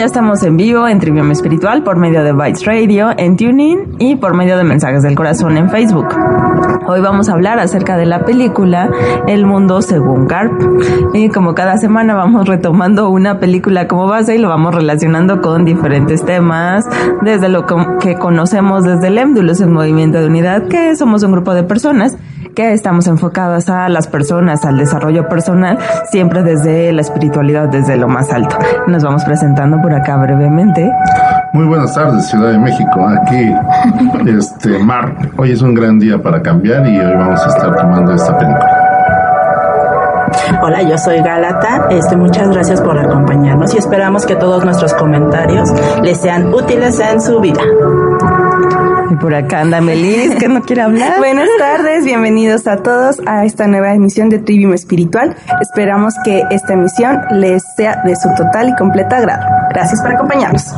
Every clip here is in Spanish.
Ya estamos en vivo en Trivium Espiritual por medio de Bytes Radio, en Tuning y por medio de Mensajes del Corazón en Facebook. Hoy vamos a hablar acerca de la película El Mundo según Garp. Y como cada semana vamos retomando una película como base y lo vamos relacionando con diferentes temas, desde lo que conocemos desde el EMDULUS, el Movimiento de Unidad, que somos un grupo de personas que estamos enfocadas a las personas, al desarrollo personal, siempre desde la espiritualidad, desde lo más alto. Nos vamos presentando por acá brevemente. Muy buenas tardes, Ciudad de México. Aquí, este, Mar. Hoy es un gran día para cambiar y hoy vamos a estar tomando esta película. Hola, yo soy Galata. Este, muchas gracias por acompañarnos y esperamos que todos nuestros comentarios les sean útiles en su vida. Y por acá anda Melis, que no quiere hablar. Buenas tardes, bienvenidos a todos a esta nueva emisión de Trivium Espiritual. Esperamos que esta emisión les sea de su total y completa agrado. Gracias por acompañarnos.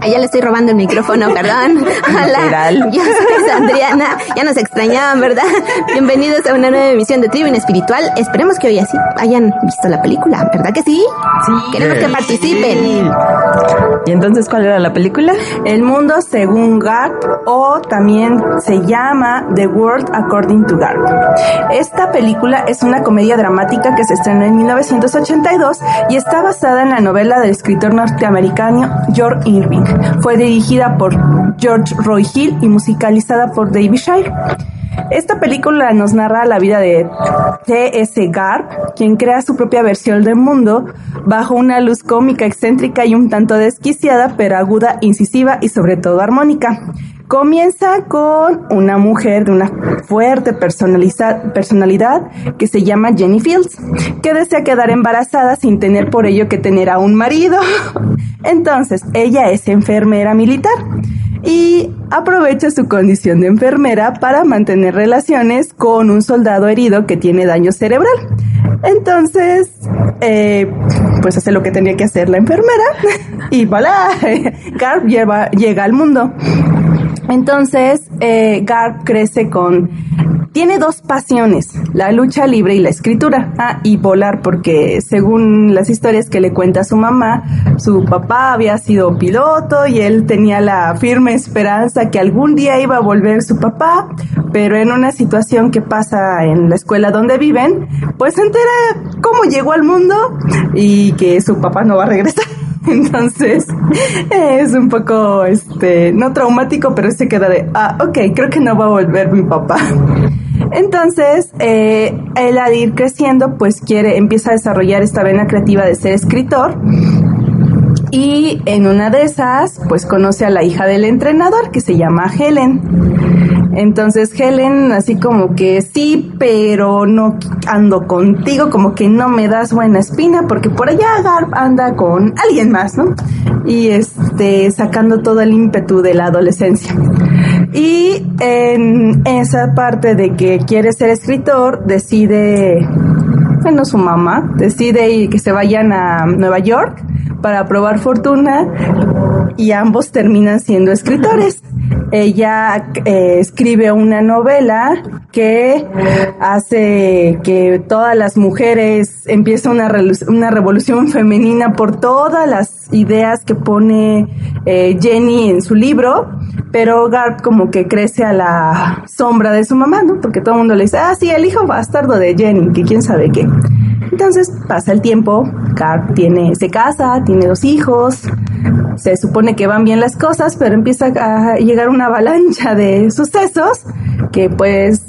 Allá le estoy robando el micrófono, perdón. Hola, yo soy Sandriana. Ya nos extrañaban, ¿verdad? Bienvenidos a una nueva emisión de Trivium Espiritual. Esperemos que hoy así hayan visto la película, ¿verdad que sí? Sí. Queremos que participen. ¿Y entonces cuál era la película? El mundo según Garp o también se llama The World According to Garp. Esta película es una comedia dramática que se estrenó en 1982 y está basada en la novela del escritor norteamericano George Irving. Fue dirigida por George Roy Hill y musicalizada por David Shire. Esta película nos narra la vida de T.S. Garp, quien crea su propia versión del mundo bajo una luz cómica, excéntrica y un tanto desquiciada, pero aguda, incisiva y sobre todo armónica. Comienza con una mujer de una fuerte personalidad que se llama Jenny Fields, que desea quedar embarazada sin tener por ello que tener a un marido. Entonces, ella es enfermera militar y aprovecha su condición de enfermera para mantener relaciones con un soldado herido que tiene daño cerebral. Entonces, eh, pues hace lo que tenía que hacer la enfermera y voilà, Garp llega al mundo. Entonces, eh, Garp crece con... Tiene dos pasiones, la lucha libre y la escritura. Ah, y volar, porque según las historias que le cuenta su mamá, su papá había sido piloto y él tenía la firme esperanza que algún día iba a volver su papá, pero en una situación que pasa en la escuela donde viven, pues se entera cómo llegó al mundo y que su papá no va a regresar. Entonces, es un poco, este, no traumático, pero se queda de, ah, ok, creo que no va a volver mi papá. Entonces, eh, él al ir creciendo, pues quiere, empieza a desarrollar esta vena creativa de ser escritor. Y en una de esas, pues conoce a la hija del entrenador, que se llama Helen. Entonces Helen así como que sí, pero no ando contigo, como que no me das buena espina, porque por allá Garp anda con alguien más, ¿no? Y este, sacando todo el ímpetu de la adolescencia. Y en esa parte de que quiere ser escritor, decide, bueno, su mamá, decide que se vayan a Nueva York para probar fortuna y ambos terminan siendo escritores. Ella eh, escribe una novela que hace que todas las mujeres empiece una, una revolución femenina por todas las ideas que pone eh, Jenny en su libro, pero Garp como que crece a la sombra de su mamá, ¿no? Porque todo el mundo le dice, ah, sí, el hijo bastardo de Jenny, que quién sabe qué. Entonces pasa el tiempo, Garp tiene, se casa, tiene dos hijos, se supone que van bien las cosas, pero empieza a llegar una avalancha de sucesos que pues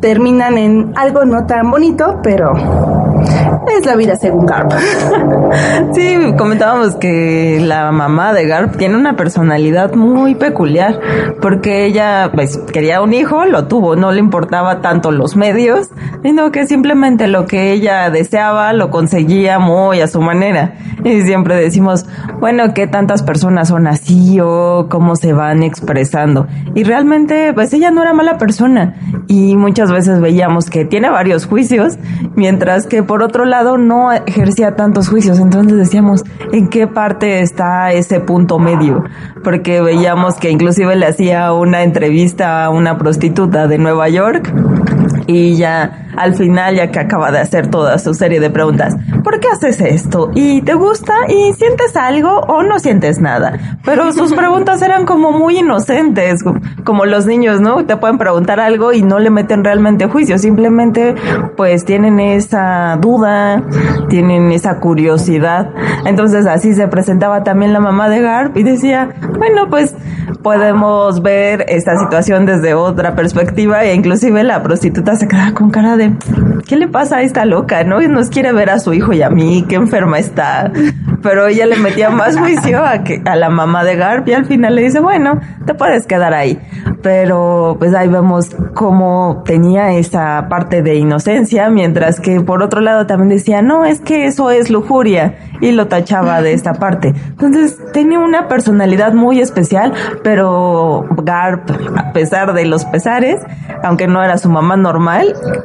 terminan en algo no tan bonito, pero es la vida según Garp. Sí, comentábamos que la mamá de Garp tiene una personalidad muy peculiar, porque ella pues quería un hijo, lo tuvo, no le importaba tanto los medios, sino que simplemente lo que ella deseaba lo conseguía muy a su manera. Y siempre decimos, bueno, ¿qué tantas personas son así o cómo se van expresando? Y realmente pues ella no era mala persona y muchas veces veíamos que tiene varios juicios, mientras que por otro lado no ejercía tantos juicios. Entonces decíamos, ¿en qué parte está ese punto medio? Porque veíamos que inclusive le hacía una entrevista a una prostituta de Nueva York y ya al final, ya que acaba de hacer toda su serie de preguntas, ¿por qué haces esto? ¿Y te gusta? ¿Y sientes algo o no sientes nada? Pero sus preguntas eran como muy inocentes, como los niños, ¿no? Te pueden preguntar algo y no le meten realmente juicio, simplemente pues tienen esa duda, tienen esa curiosidad. Entonces así se presentaba también la mamá de Garp y decía, bueno, pues podemos ver esta situación desde otra perspectiva e inclusive la prostituta se quedaba con cara de ¿qué le pasa a esta loca? ¿No? Nos quiere ver a su hijo y a mí, qué enferma está. Pero ella le metía más juicio a que a la mamá de Garp y al final le dice, bueno, te puedes quedar ahí. Pero pues ahí vemos cómo tenía esa parte de inocencia, mientras que por otro lado también decía, no, es que eso es lujuria y lo tachaba de esta parte. Entonces tenía una personalidad muy especial, pero Garp, a pesar de los pesares, aunque no era su mamá normal,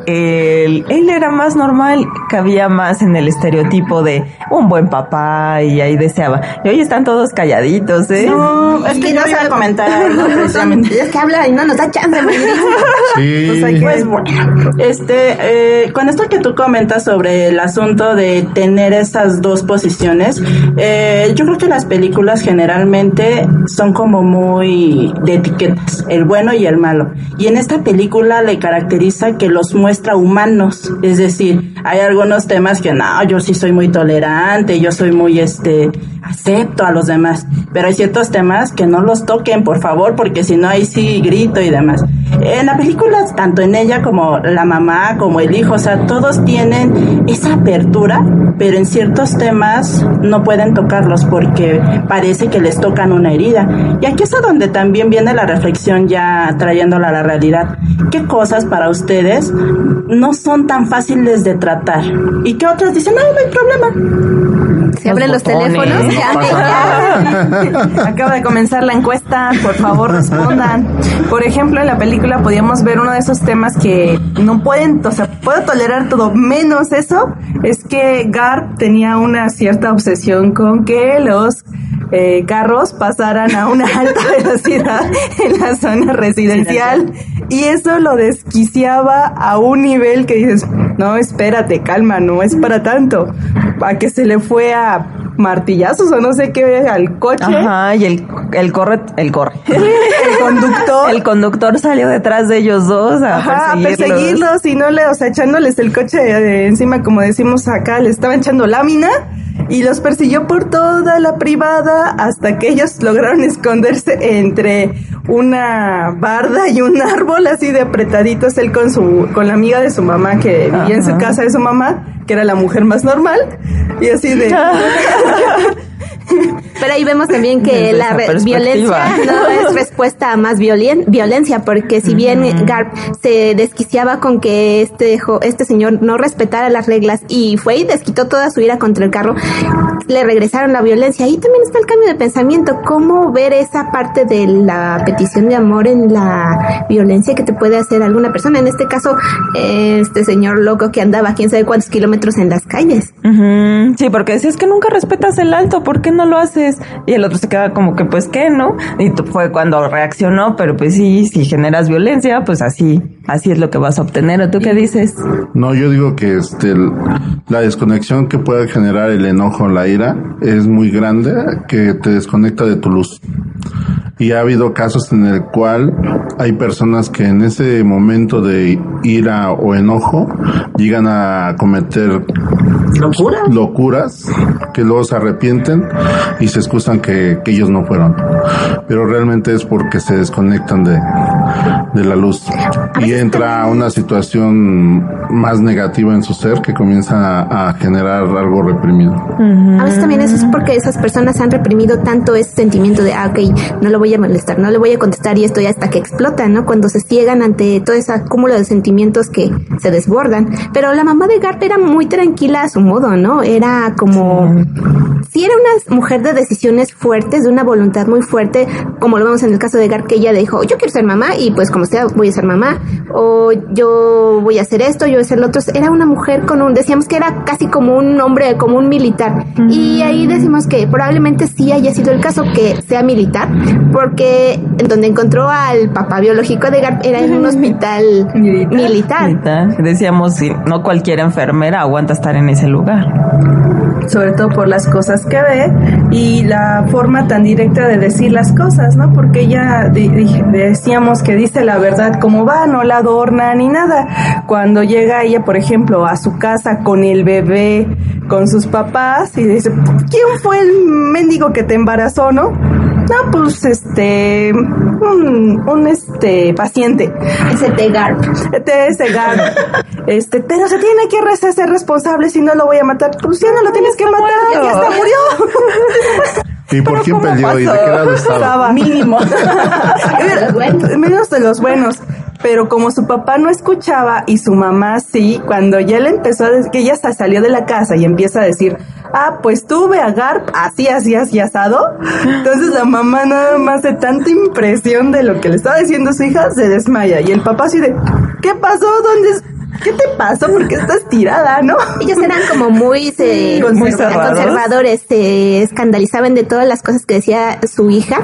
él, él era más normal, cabía más en el estereotipo de un buen papá y ahí deseaba. Y hoy están todos calladitos, ¿eh? No, es que no se va a comentar algo precisamente. Es que habla y no nos da chance, Sí. Pues bueno, este, eh, con esto que tú comentas sobre el asunto de tener esas dos posiciones, eh, yo creo que las películas generalmente son como muy de etiquetas, el bueno y el malo. Y en esta película le caracteriza que los muestra humanos, es decir, hay algunos temas que no, yo sí soy muy tolerante, yo soy muy, este, acepto a los demás, pero hay ciertos temas que no los toquen, por favor, porque si no ahí sí grito y demás. En la película, tanto en ella como la mamá, como el hijo, o sea, todos tienen esa apertura, pero en ciertos temas no pueden tocarlos porque parece que les tocan una herida. Y aquí es a donde también viene la reflexión ya trayéndola a la realidad. ¿Qué cosas para ustedes no son tan fáciles de tratar? Y qué otras dicen, no, no hay problema. Se abren los teléfonos, ya. Acaba de comenzar la encuesta, por favor respondan. Por ejemplo, en la película podíamos ver uno de esos temas que no pueden, o sea, puedo tolerar todo menos eso, es que Garp tenía una cierta obsesión con que los eh, carros pasaran a una alta velocidad en la zona residencial y eso lo desquiciaba a un nivel que dices, no, espérate, calma, no es para tanto, a que se le fue a martillazos o no sé qué al coche. Ajá, y el, el corre, el corre. El conductor El conductor salió detrás de ellos dos a Ajá, a perseguirlos. perseguirlos y no le, o sea, echándoles el coche de encima, como decimos acá, le estaban echando lámina y los persiguió por toda la privada hasta que ellos lograron esconderse entre una barda y un árbol así de apretaditos él con su con la amiga de su mamá que vivía en su casa de su mamá, que era la mujer más normal y así de Pero ahí vemos también que Desde la violencia no es respuesta a más violen- violencia, porque si bien Garp se desquiciaba con que este este señor no respetara las reglas y fue y desquitó toda su ira contra el carro, le regresaron la violencia. Ahí también está el cambio de pensamiento, cómo ver esa parte de la petición de amor en la violencia que te puede hacer alguna persona. En este caso, este señor loco que andaba quién sabe cuántos kilómetros en las calles. Sí, porque decías que nunca respetas el alto, ¿por qué no lo haces? Y el otro se queda como que, pues, ¿qué, no? Y tú- fue cuando reaccionó, pero pues sí, si generas violencia, pues así, así es lo que vas a obtener. ¿O tú qué dices? No, yo digo que este la desconexión que puede generar el enojo, la ira, es muy grande, que te desconecta de tu luz. Y ha habido casos en el cual hay personas que en ese momento de ira o enojo llegan a cometer ¿Locura? locuras que luego se arrepienten y se excusan que, que ellos no fueron. Pero realmente es porque se desconectan de, de la luz. Y entra a una situación más negativa en su ser que comienza a, generar algo reprimido. A veces también eso es porque esas personas han reprimido tanto ese sentimiento de, ah, ok, no lo voy a molestar, no le voy a contestar y esto ya hasta que explota, ¿no? Cuando se ciegan ante todo ese acúmulo de sentimientos que se desbordan. Pero la mamá de Garp era muy tranquila a su modo, ¿no? Era como... Sí, era una mujer de decisiones fuertes, de una voluntad muy fuerte, como lo vemos en el caso de Garp, que ella dijo, yo quiero ser mamá y pues como sea, voy a ser mamá, o yo voy a hacer esto, yo voy a hacer lo otro. Era una mujer con un, decíamos que era casi como un hombre, como un militar. Y ahí decimos que probablemente sí haya sido el caso que sea militar, porque en donde encontró al papá biológico de Garp era en un hospital militar. Decíamos, no cualquier enfermera aguanta estar en ese lugar. Sobre todo por las cosas que ve y la forma tan directa de decir las cosas, ¿no? Porque ella decíamos que dice la verdad como va, no la adorna ni nada. Cuando llega ella, por ejemplo, a su casa con el bebé, con sus papás y dice, ¿quién fue el mendigo que te embarazó, no? No, pues este, un, un este paciente. Ese Tegar. Ese Garp. Este, pero se tiene que ser responsable si no lo voy a matar. Pues ya no lo tienes que matar, ya, ya está murió. ¿Y por quién peleó? ¿Y de qué lado estaba? Mínimo. Menos de los buenos. Pero como su papá no escuchaba y su mamá sí, cuando ya le empezó a decir que ella salió de la casa y empieza a decir, ah, pues tuve a Garp así, así, así asado. Entonces la mamá nada más de tanta impresión de lo que le estaba diciendo su hija se desmaya. Y el papá así de, ¿qué pasó? ¿Dónde? ¿Qué te pasó? Porque estás tirada, ¿no? Ellos eran como muy, conservadores, se escandalizaban de todas las cosas que decía su hija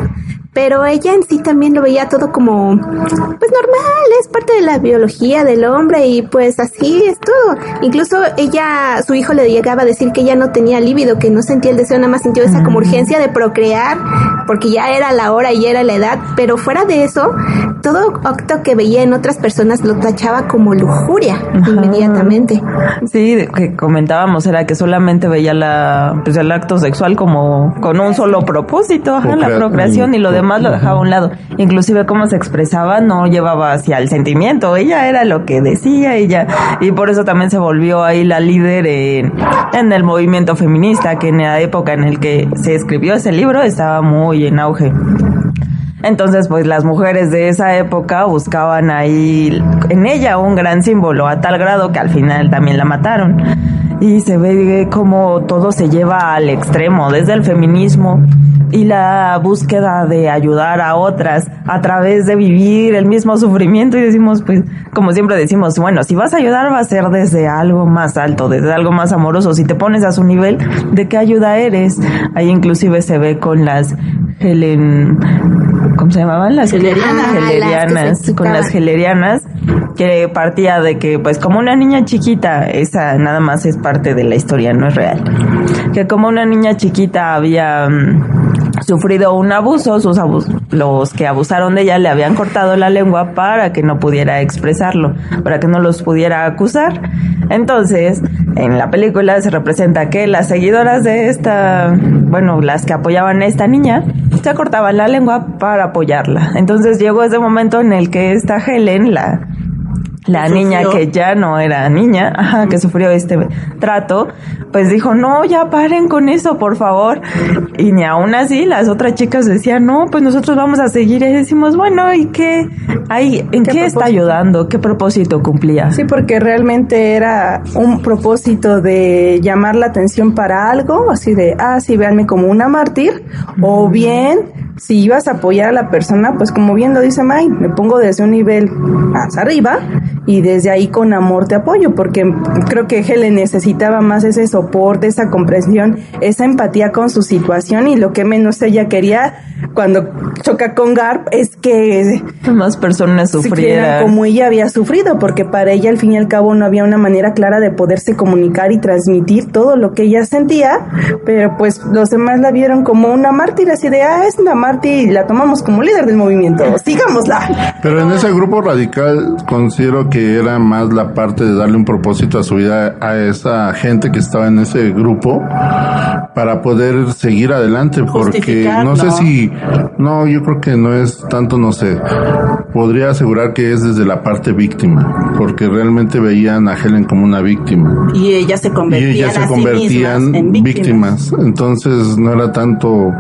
pero ella en sí también lo veía todo como, pues normal, es parte de la biología del hombre y pues así es todo. Incluso ella, su hijo le llegaba a decir que ella no tenía líbido, que no sentía el deseo, nada más sintió esa como urgencia de procrear, porque ya era la hora y era la edad, pero fuera de eso, todo acto que veía en otras personas lo tachaba como lujuria inmediatamente. Sí, que comentábamos era que solamente veía la, pues el acto sexual como con un solo propósito, la procreación y lo demás más lo dejaba a un lado. Inclusive cómo se expresaba no llevaba hacia el sentimiento, ella era lo que decía ella y por eso también se volvió ahí la líder en, en el movimiento feminista que en la época en el que se escribió ese libro estaba muy en auge. Entonces, pues las mujeres de esa época buscaban ahí en ella un gran símbolo, a tal grado que al final también la mataron. Y se ve como todo se lleva al extremo, desde el feminismo y la búsqueda de ayudar a otras a través de vivir el mismo sufrimiento y decimos, pues, como siempre decimos, bueno, si vas a ayudar va a ser desde algo más alto, desde algo más amoroso, si te pones a su nivel, ¿de qué ayuda eres? Ahí inclusive se ve con las Helen, ¿cómo se llamaban? Las gelerianas, ah, con las gelerianas, que partía de que, pues, como una niña chiquita, esa nada más es parte de la historia, no es real. Que como una niña chiquita había mm, sufrido un abuso, sus los que abusaron de ella le habían cortado la lengua para que no pudiera expresarlo, para que no los pudiera acusar. Entonces, en la película se representa que las seguidoras de esta, bueno, las que apoyaban a esta niña, se cortaban la lengua para apoyarla. Entonces llegó ese momento en el que esta Helen, la la niña que ya no era niña, ajá, que sufrió este trato, pues dijo, no, ya paren con eso, por favor. Y ni aún así las otras chicas decían, no, pues nosotros vamos a seguir. Y decimos, bueno, ¿y qué? Ahí, ¿En qué, está ayudando? ¿Qué propósito cumplía? Sí, porque realmente era un propósito de llamar la atención para algo, así de, ah, sí, véanme como una mártir, o bien si ibas a apoyar a la persona, pues como bien lo dice May, me pongo desde un nivel más arriba y desde ahí con amor te apoyo, porque creo que Helen necesitaba más ese soporte, esa comprensión, esa empatía con su situación y lo que menos ella quería cuando choca con Garp es que más personas sufrieran. como ella había sufrido, porque para ella al fin y al cabo no había una manera clara de poderse comunicar y transmitir todo lo que ella sentía, pero pues los demás la vieron como una mártir, así de, ah, es una mártir y la tomamos como líder del movimiento, sigámosla. Pero en ese grupo radical considero que era más la parte de darle un propósito a su vida a esa gente que estaba en ese grupo para poder seguir adelante, porque no sé si No, yo creo que no es tanto, no sé. Podría asegurar que es desde la parte víctima, porque realmente veían a Helen como una víctima. Y ellas se Y convertían, ellas se sí convertían mismas en víctimas. víctimas. Entonces no era tanto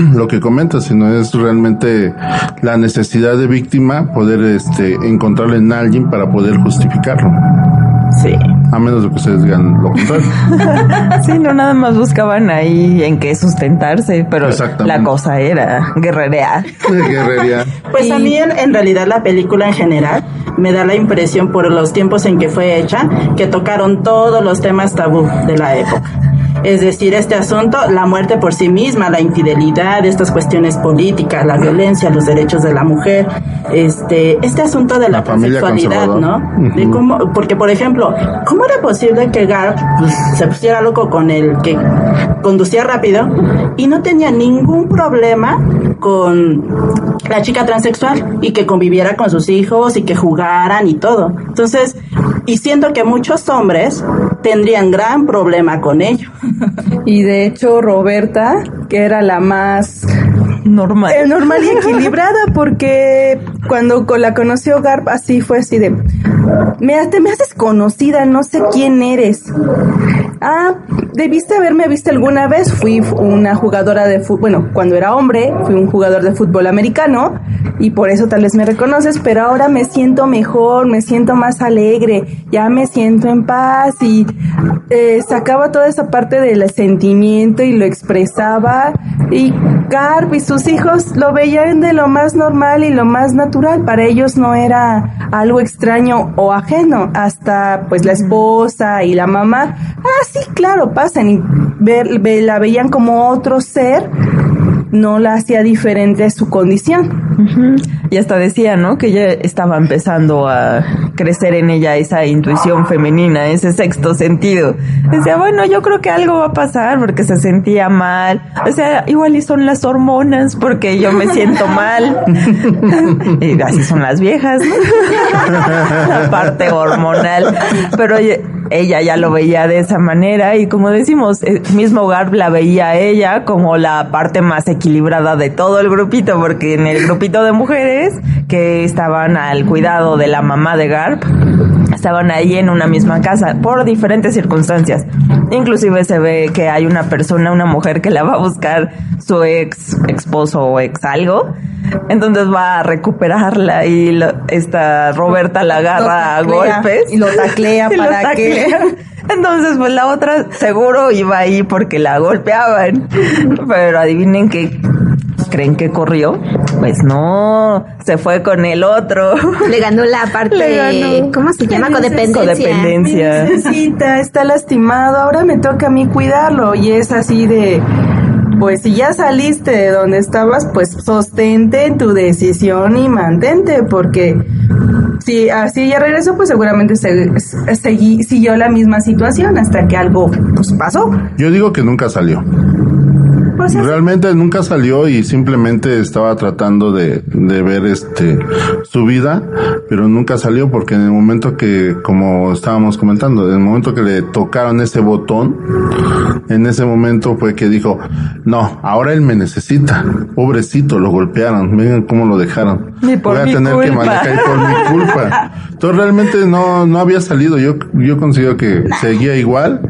lo que comentas, sino es realmente la necesidad de víctima poder este encontrarle en alguien para poder justificarlo. Sí. A menos de que ustedes digan lo contrario. Sí, no nada más buscaban ahí en qué sustentarse, pero Exactamente. la cosa era guerrerear. Guerrería. Pues a mí en, en realidad la película en general me da la impresión por los tiempos en que fue hecha que tocaron todos los temas tabú de la época. Es decir, este asunto, la muerte por sí misma, la infidelidad, estas cuestiones políticas, la violencia, los derechos de la mujer, este, este asunto de la, La familia transexualidad, ¿no? De cómo, porque por ejemplo, ¿cómo era posible que Garp pues, se pusiera loco con el que conducía rápido y no tenía ningún problema con la chica transexual y que conviviera con sus hijos y que jugaran y todo? Entonces, y siento que muchos hombres tendrían gran problema con ello. Y de hecho, Roberta, que era la más Normal. eh, normal y equilibrada, porque cuando la conoció Garp, así fue así de, me, te me haces conocida, no sé quién eres. Ah, debiste haberme visto alguna vez, fui una jugadora de fútbol, bueno, cuando era hombre, fui un jugador de fútbol americano, y por eso tal vez me reconoces, pero ahora me siento mejor, me siento más alegre, ya me siento en paz, y eh, sacaba toda esa parte del sentimiento y lo expresaba, y Garp y sus hijos lo veían de lo más normal y lo más natural. Para ellos no era algo extraño o ajeno. Hasta pues la esposa y la mamá, ah, sí, claro, y ver, ve- la veían como otro ser, no la hacía diferente su condición. Y hasta decía, ¿no? Que ella estaba empezando a crecer en ella esa intuición femenina, ese sexto sentido. Decía, bueno, yo creo que algo va a pasar porque se sentía mal. O sea, igual y son las hormonas porque yo me siento mal. y así son las viejas, ¿no? La parte hormonal. Pero ella, ya lo veía de esa manera y como decimos, el mismo Garb la veía ella como la parte más equilibrada de todo el grupito, porque en el grupito de mujeres que estaban al cuidado de la mamá de Garb, estaban ahí en una misma casa por diferentes circunstancias. Inclusive se ve que hay una persona, una mujer que la va a buscar su ex esposo o ex algo. Entonces va a recuperarla y lo- esta Roberta la agarra a golpes. y lo taclea Y lo para que-. Entonces, pues la otra seguro iba ahí porque la golpeaban. Pero adivinen qué creen que corrió. Pues no, se fue con el otro. Le ganó la parte, Le ganó. ¿cómo se llama? Codependencia. Codependencia. Necesita, está lastimado, ahora me toca a mí cuidarlo. Y es así de, pues si ya saliste de donde estabas, pues sostente tu decisión y mantente, porque si así ya regresó, pues seguramente se, siguió la misma situación hasta que algo pues, pasó. Yo digo que nunca salió. Realmente nunca salió y simplemente estaba tratando de, de ver este su vida, pero nunca salió porque en el momento que, como estábamos comentando, en el momento que le tocaron ese botón, en ese momento fue que dijo, no, ahora él me necesita. Pobrecito, lo golpearon, miren cómo lo dejaron. Ni por Voy a mi tener que manejar por mi culpa. Entonces realmente no, no había salido. Yo, yo considero que seguía igual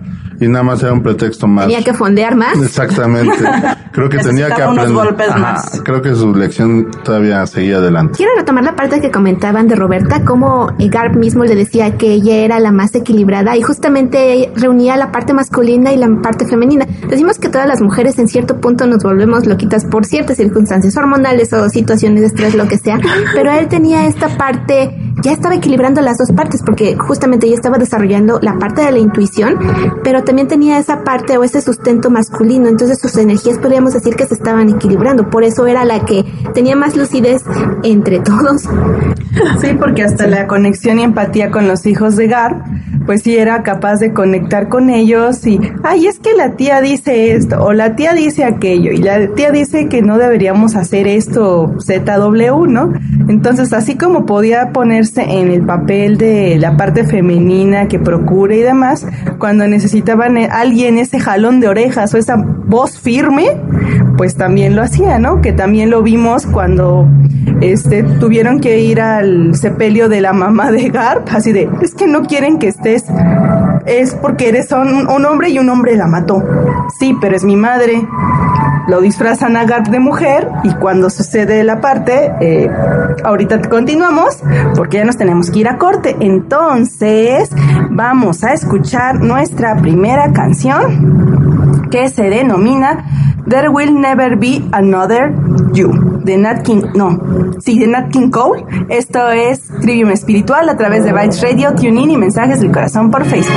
y nada más era un pretexto más. Tenía que fondear más. Exactamente. Creo que tenía que aprender. golpes Ajá, más. Creo que su lección todavía seguía adelante. Quiero retomar la parte que comentaban de Roberta, cómo Garp mismo le decía que ella era la más equilibrada y justamente reunía la parte masculina y la parte femenina. Decimos que todas las mujeres en cierto punto nos volvemos loquitas por ciertas circunstancias hormonales o situaciones de estrés, lo que sea, pero él tenía esta parte, ya estaba equilibrando las dos partes porque justamente ella estaba desarrollando la parte de la intuición, pero también tenía esa parte o ese sustento masculino, entonces sus energías podríamos decir que se estaban equilibrando, por eso era la que tenía más lucidez entre todos. Sí, porque hasta la conexión y empatía con los hijos de Gar, pues sí era capaz de conectar con ellos y, ay, es que la tía dice esto o la tía dice aquello y la tía dice que no deberíamos hacer esto ZW, ¿no? Entonces, así como podía poner ponerse en el papel de la parte femenina que procura y demás, cuando necesitaban eh, alguien ese jalón de orejas o esa voz firme, pues también lo hacía, ¿no? Que también lo vimos cuando este tuvieron que ir al sepelio de la mamá de Garp, así de, es que no quieren que es porque eres un, un, hombre y un hombre la mató. Sí, pero es mi madre. Lo disfrazan a Garp de mujer y cuando sucede la parte, eh, ahorita continuamos porque ya nos tenemos que ir a corte. Entonces, vamos a escuchar nuestra primera canción que se denomina There Will Never Be Another You de Nat King, no, sí, de Nat King Cole. Esto es Trivium Espiritual a través de Bytes Radio, TuneIn y Mensajes del Corazón por Facebook.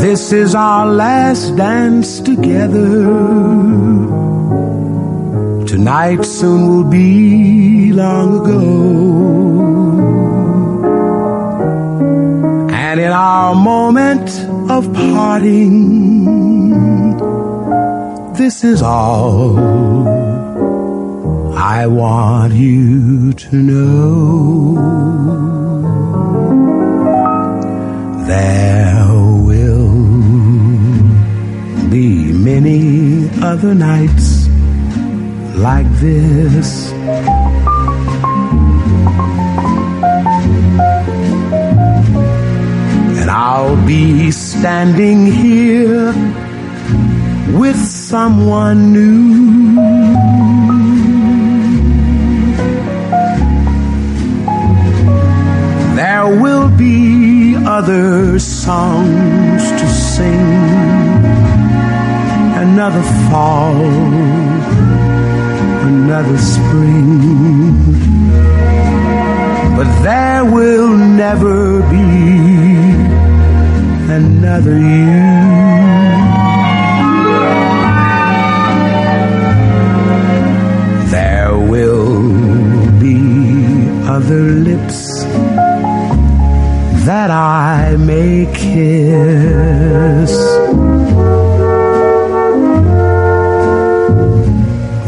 This is our last dance together. Tonight soon will be long ago. And in our moment of parting, this is all I want you to know. There will be many other nights like this. And I'll be standing here with someone new. There will be other songs to sing, another fall another spring. But there will never be another you. There will be other lips that I may kiss.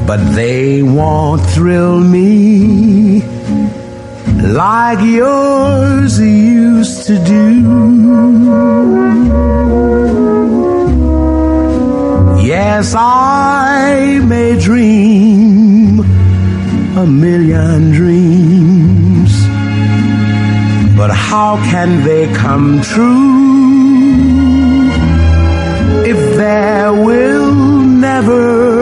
But they won't thrill me like yours used to do. Yes, I may dream a million dreams, but how can they come true if there will never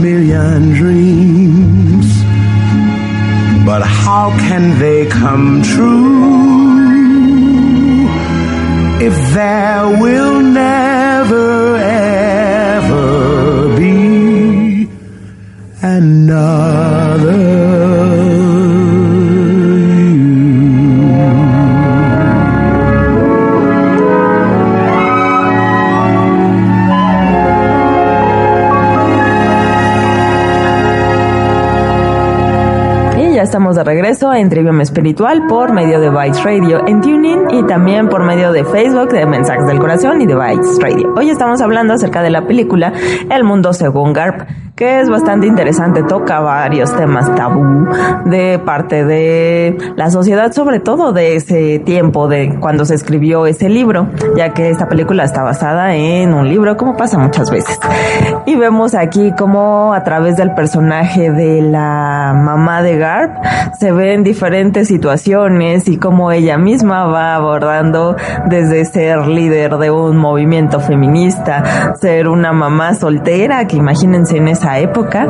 million dreams, but how can they come true if there will never ever be another estamos de regreso en Trivium Espiritual por medio de Bytes Radio en Tuning y también por medio de Facebook de Mensajes del Corazón y de Bytes Radio. Hoy estamos hablando acerca de la película El Mundo Según Garp, es bastante interesante, toca varios temas tabú de parte de la sociedad, sobre todo de ese tiempo de cuando se escribió ese libro, ya que esta película está basada en un libro, como pasa muchas veces. Y vemos aquí como a través del personaje de la mamá de Garp se ven diferentes situaciones y cómo ella misma va abordando desde ser líder de un movimiento feminista, ser una mamá soltera, que imagínense en esa época,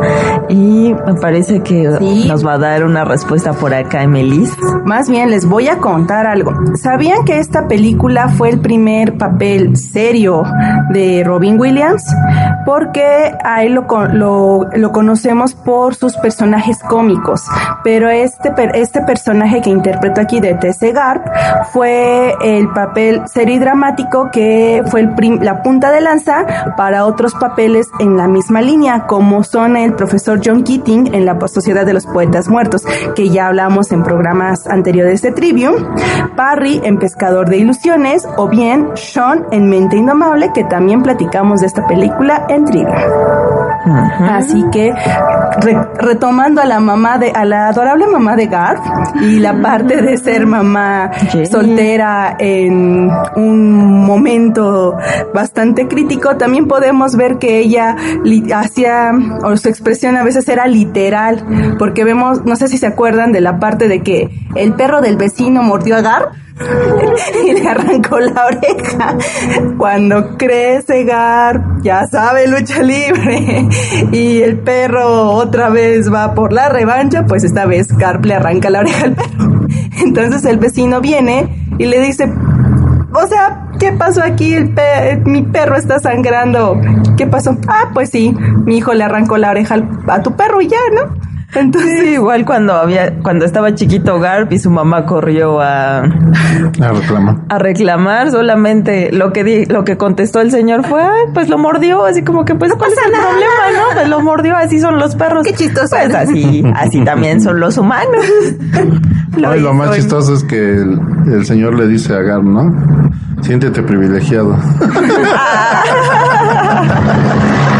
y me parece que nos va a dar una respuesta por acá, Emelis. Más bien, les voy a contar algo. ¿Sabían que esta película fue el primer papel serio de Robin Williams? Porque a él lo, lo, lo conocemos por sus personajes cómicos, pero este, este personaje que interpretó aquí de T.C. Garp fue el papel serio y dramático que fue el la punta de lanza para otros papeles en la misma línea, como son el profesor John Keating en la Sociedad de los Poetas Muertos, que ya hablamos en programas anteriores de Trivium, Parry en Pescador de Ilusiones, o bien Sean en Mente Indomable, que también platicamos de esta película en Trivium. Así que retomando a la mamá de, a la adorable mamá de Garth y la parte de ser mamá soltera en un momento bastante crítico, también podemos ver que ella hacía, o su expresión a veces era literal, porque vemos, no sé si se acuerdan de la parte de que el perro del vecino mordió a Garth y le arrancó la oreja. Cuando crece Gar, ya sabe, lucha libre. Y el perro otra vez va por la revancha, pues esta vez Garp le arranca la oreja al perro. Entonces el vecino viene y le dice, o sea, ¿qué pasó aquí? El mi perro está sangrando. ¿Qué pasó? Ah, pues sí, mi hijo le arrancó la oreja a tu perro y ya, ¿no? Entonces, igual cuando había, cuando estaba chiquito Garp y su mamá corrió a, a reclamar. A reclamar, solamente lo que di, lo que contestó el señor fue, Ay, pues lo mordió, así como que, pues, ¿cuál es el problema, no? Pues lo mordió, así son los perros. Qué chistoso. Pues así, así también son los humanos. lo, lo más chistoso es que el, el, señor le dice a Garp, ¿no? Siéntete privilegiado.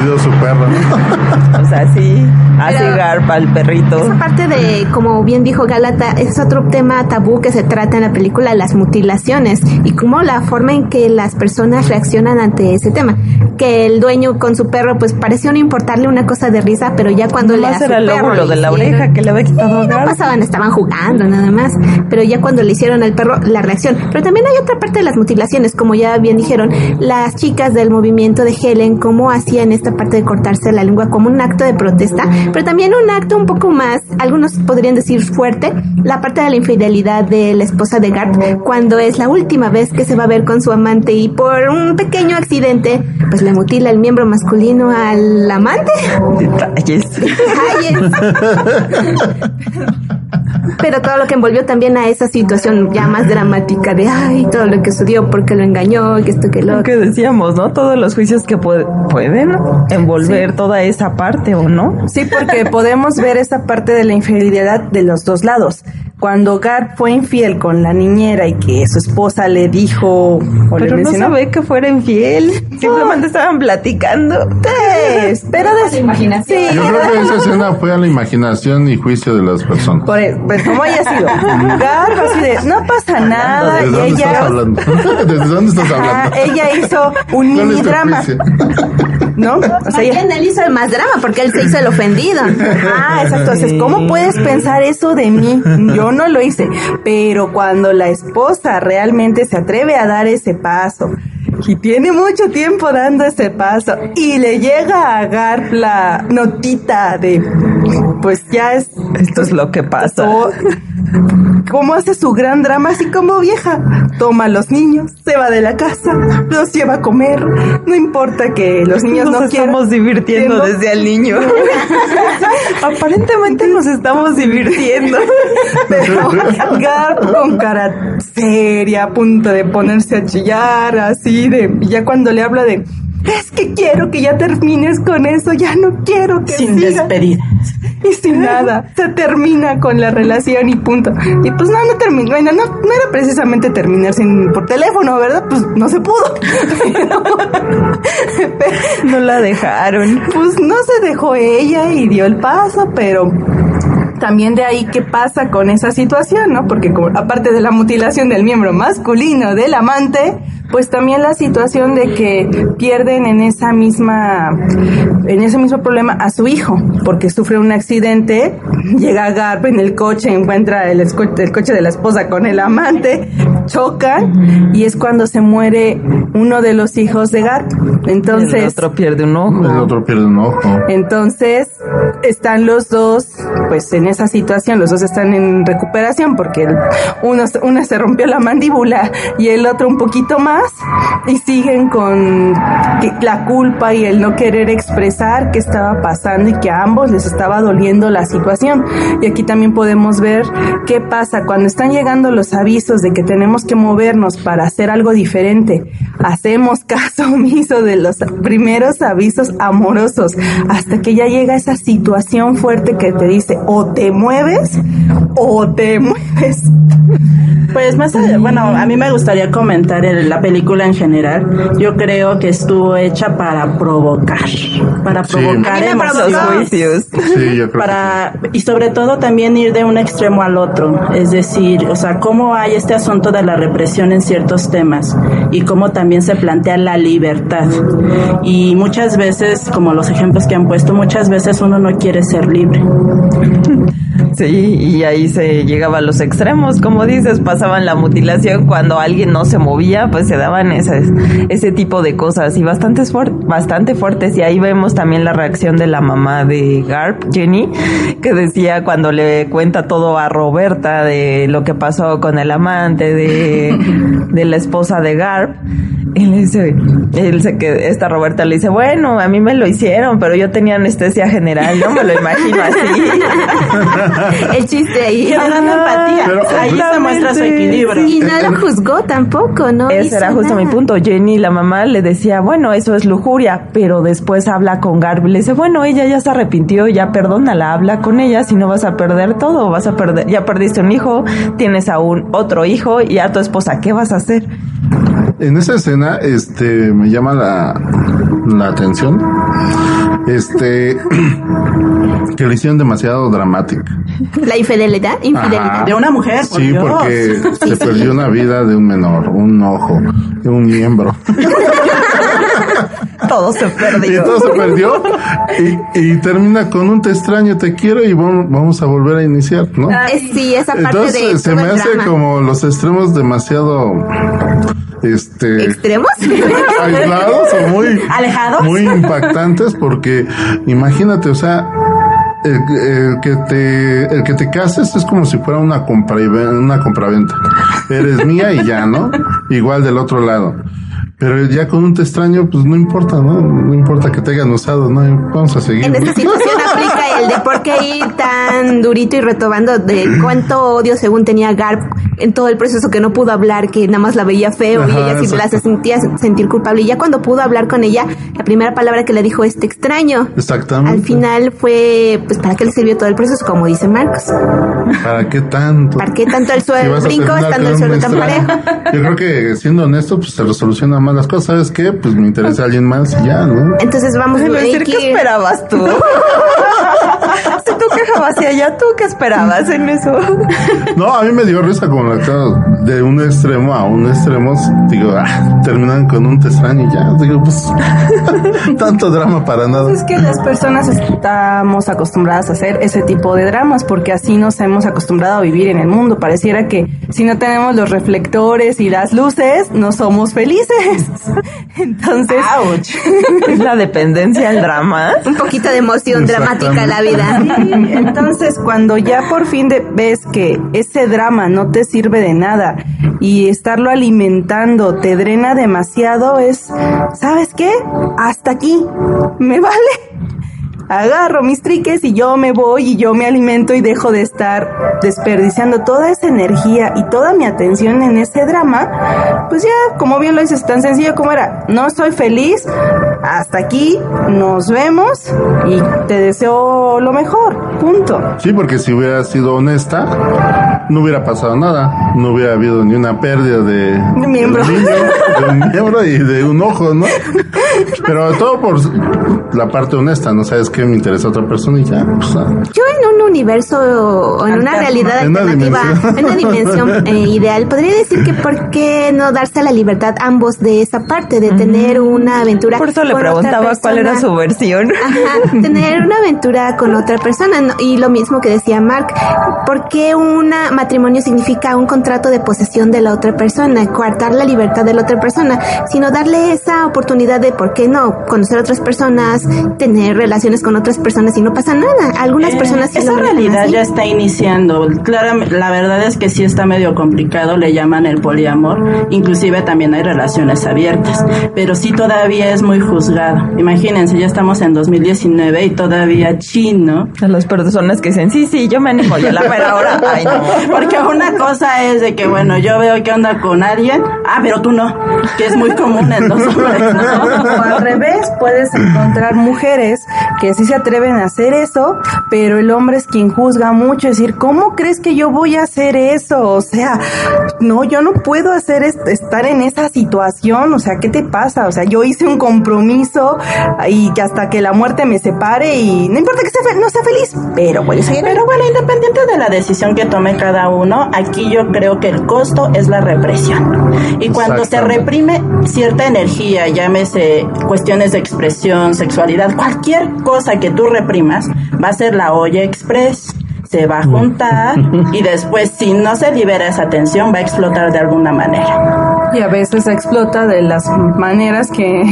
Mordido su perro. o sea, sí, así garpa el perrito. Esa parte de, como bien dijo Galata, es otro tema tabú que se trata en la película, las mutilaciones y como la forma en que las personas reaccionan ante ese tema. Que el dueño con su perro, pues pareció no importarle una cosa de risa, pero ya cuando le era el lóbulo de la oreja que le había quitado no pasaban, estaban jugando nada más, pero ya cuando le hicieron al perro, la reacción. Pero también hay otra parte de las mutilaciones, como ya bien dijeron, las chicas del movimiento de Helen, cómo hacían esta parte de cortarse la lengua como un acto de protesta, pero también un acto un poco más, algunos podrían decir fuerte, la parte de la infidelidad de la esposa de Garth, cuando es la última vez que se va a ver con su amante y por un pequeño accidente, pues le mutila el miembro masculino al amante. Detalles. Pero todo lo que envolvió también a esa situación ya más dramática de, ay, todo lo que sucedió porque lo engañó, que esto, que lo... que decíamos, ¿no? Todos los juicios que pueden envolver toda esa parte, ¿o no? Sí, porque podemos ver esa parte de la infidelidad de los dos lados. Cuando Gar fue infiel con la niñera y que su esposa le dijo o Pero no sabe que fuera infiel. Simplemente estaban platicando. Sí, pero de imaginación. Sí, Yo creo que esa escena fue a la imaginación y juicio de las personas. Por eso, pues como haya sido. Gar así de, no pasa nada. ¿Desde y dónde ella, estás hablando? ¿Desde dónde estás hablando? ella hizo un ¿Cuál es mini drama. ¿No? O sea, ella, él hizo el más drama porque él se hizo el ofendido. Ah, exacto. Entonces, ¿cómo puedes pensar eso de mí? Yo no lo hice. Pero cuando la esposa realmente se atreve a dar ese paso y tiene mucho tiempo dando ese paso y le llega a Garp la notita de, pues ya es, Esto es lo que pasa. ¿Cómo hace su gran drama así como vieja? Toma a los niños, se va de la casa, los lleva a comer. No importa que los niños Nos no quieran. estamos divirtiendo desde el niño. Aparentemente nos estamos divirtiendo. Pero Garp con cara seria, a punto de ponerse a chillar, así de, y ya cuando le habla de, es que quiero que ya termines con eso, ya no quiero que Sin siga". despedida. Y sin nada, se termina con la relación y punto. Y pues no, no terminó, bueno, no, no era precisamente terminar sin, por teléfono, ¿verdad? Pues no se pudo. Pero- no la dejaron. Pues no se dejó ella y dio el paso, pero también de ahí qué pasa con esa situación, ¿no? Porque como, aparte de la mutilación del miembro masculino del amante, pues también la situación de que pierden en esa misma, en ese mismo problema a su hijo, porque sufre un accidente, llega Garp en el coche, encuentra el, el coche de la esposa con el amante, chocan y es cuando se muere uno de los hijos de Garp. el Entonces, otro pierde un El ojo. otro pierde un ojo. entonces, están los dos, pues en esa situación, los dos están en recuperación porque el- uno, uno se rompió la mandíbula y el otro un poquito más y siguen con la culpa y el no querer expresar qué estaba pasando y que a ambos les estaba doliendo la situación. Y aquí también podemos ver qué pasa cuando están llegando los avisos de que tenemos que movernos para hacer algo diferente. Hacemos caso omiso de los primeros avisos amorosos hasta que ya llega esa situación fuerte que te dice o te mueves o te mueves. Pues más allá, bueno, a mí me gustaría comentar el- la película en general. Yo creo que estuvo hecha para provocar, para provocar emociones. juicios. Sí, yo creo para y sobre todo también ir de un extremo al otro, es decir, o sea, cómo hay este asunto de la represión en ciertos temas y cómo también se plantea la libertad. Y muchas veces, como los ejemplos que han puesto, muchas veces uno no quiere ser libre. Sí, y ahí se llegaba a los extremos, como dices, pasaban la mutilación cuando alguien no se movía, pues se daban ese, ese tipo de cosas y bastante, bastante fuertes. Y ahí vemos también la reacción de la mamá de Garp, Jenny, que decía cuando le cuenta todo a Roberta de lo que pasó con el amante de, de la esposa de Garp. Y le dice, él se que esta Roberta le dice, bueno, a mí me lo hicieron, pero yo tenía anestesia general, no me lo imagino así. El chiste ahí. Generando empatía. Pero- Ahí se muestra su equilibrio. Y no lo juzgó tampoco, ¿no? Ese era justo nada. mi punto. Jenny, la mamá, le decía, bueno, eso es lujuria, pero después habla con Garb y le dice, bueno, ella ya se arrepintió, ya perdónala, habla con ella, si no vas a perder todo, vas a perder, ya perdiste un hijo, tienes aún otro hijo y a tu esposa, ¿qué vas a hacer? En esa escena, este, me llama la, la atención, este, que lo hicieron demasiado dramática. La infidelidad, infidelidad. Ajá. De una mujer, por Sí, Dios. porque se perdió una vida de un menor, un ojo, un miembro. Todo se Y perdió. todo se perdió. Y, y termina con un te extraño, te quiero y vamos, a volver a iniciar, ¿no? Sí, esa parte de Entonces se todo me hace como los extremos demasiado este ¿Extremos? aislados o muy ¿Alejados? muy impactantes porque imagínate, o sea, el, el que te el que te cases es como si fuera una compra y una compraventa. Eres mía y ya, ¿no? Igual del otro lado. Pero ya con un te extraño, pues no importa, ¿no? No importa que te hayan usado, ¿no? Vamos a seguir. En esta situación aplica el de por qué ir tan durito y retobando de cuánto odio según tenía Garp en todo el proceso que no pudo hablar, que nada más la veía feo y ella sí la exacto. sentía sentir culpable. Y ya cuando pudo hablar con ella, la primera palabra que le dijo es te extraño. Exactamente. Al final fue, pues, ¿para qué le sirvió todo el proceso? Como dice Marcos. ¿Para qué tanto? ¿Para qué tanto el Si suelo a brinco estando el suelo tan parejo? Yo creo que siendo honesto, pues se resoluciona más las cosas. ¿Sabes qué? Pues me interesa alguien más y ya, ¿no? Entonces vamos hay decir, que ¿qué esperabas tú? quejabas hacia allá, ¿tú qué esperabas en eso? No, a mí me dio risa como la acabo de un extremo a un extremo. Digo, ah, terminan con un te extraño y ya. Digo, pues, tanto drama para nada. Es que las personas estamos acostumbradas a hacer ese tipo de dramas porque así nos hemos acostumbrado a vivir en el mundo. Pareciera que si no tenemos los reflectores y las luces, no somos felices. Entonces. Es la dependencia al drama. un poquito de emoción dramática la vida. Sí, entonces cuando ya por fin de- ves que ese drama no te sirve de nada y estarlo alimentando te drena demasiado es, ¿sabes qué? Hasta aquí, me vale. Agarro mis triques y yo me voy y yo me alimento y dejo de estar desperdiciando toda esa energía y toda mi atención en ese drama. Pues ya, como bien lo dices, tan sencillo como era, no soy feliz, hasta aquí, nos vemos y te deseo lo mejor, punto. Sí, porque si hubiera sido honesta, no hubiera pasado nada, no hubiera habido ni una pérdida de, De miembro. de un niño, de un miembro y de un ojo, ¿no? Pero todo por la parte honesta, no sabes me interesa a otra persona y ya, Yo en un universo o en una realidad En alternativa, en una dimensión eh, ideal, podría decir que por qué no darse la libertad ambos de esa parte, de tener una aventura. Por eso le con preguntaba cuál era su versión. Ajá, tener una aventura con otra persona. Y lo mismo que decía Mark, ¿por qué un matrimonio significa un contrato de posesión de la otra persona? Coartar la libertad de la otra persona, sino darle esa oportunidad de, ¿por qué no? Conocer a otras personas, tener relaciones con otras personas y no pasa nada. Algunas personas sí Eh, Esa lo realidad así. ya está iniciando. Claro, la verdad es que sí está medio complicado, le llaman el poliamor. Inclusive también hay relaciones abiertas, pero sí todavía es muy juzgado. Imagínense, ya estamos en 2019 y todavía chino. A las personas que dicen, sí, sí, yo me animo, ya la mera hora. Ay, no. Porque una cosa es de que, bueno, yo veo que anda con alguien, ah, pero tú no, que es muy común en los hombres, ¿no? O al revés, puedes encontrar mujeres que sí se atreven a hacer eso, pero el hombre es quien juzga mucho, es decir, ¿cómo crees que yo voy a hacer eso? O sea, no, yo no puedo hacer es- estar en esa situación, o sea, ¿qué te pasa? O sea, yo hice un compromiso y que hasta que la muerte me separe y no importa que sea fe- no sea feliz, pero voy a seguir. Pero bueno, independiente de la decisión que tome cada uno, aquí yo creo que el costo es la represión. Y cuando se reprime cierta energía, llámese cuestiones de expresión, sexualidad, cualquier cosa que tú reprimas, va a ser la olla express. Se va a juntar y después, si no se libera esa tensión, va a explotar de alguna manera. Y a veces explota de las maneras que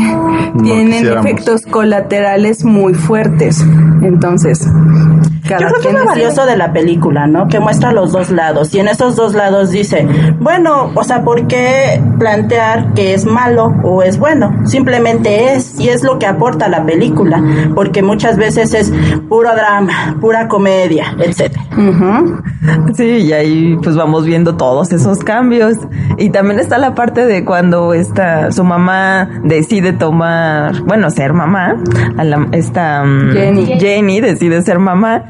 tienen quisiéramos. efectos colaterales muy fuertes. Entonces, cada Yo creo que quien es lo decide. valioso de la película, ¿no? Que muestra los dos lados. Y en esos dos lados dice, bueno, o sea, ¿por qué plantear que es malo o es bueno? Simplemente es, y es lo que aporta la película. Porque muchas veces es puro drama, pura comedia, etcétera. Sí, y ahí pues vamos viendo todos esos cambios. Y también está la parte de cuando esta, su mamá decide tomar, bueno, ser mamá. A la, esta mm, Jenny. Jenny decide ser mamá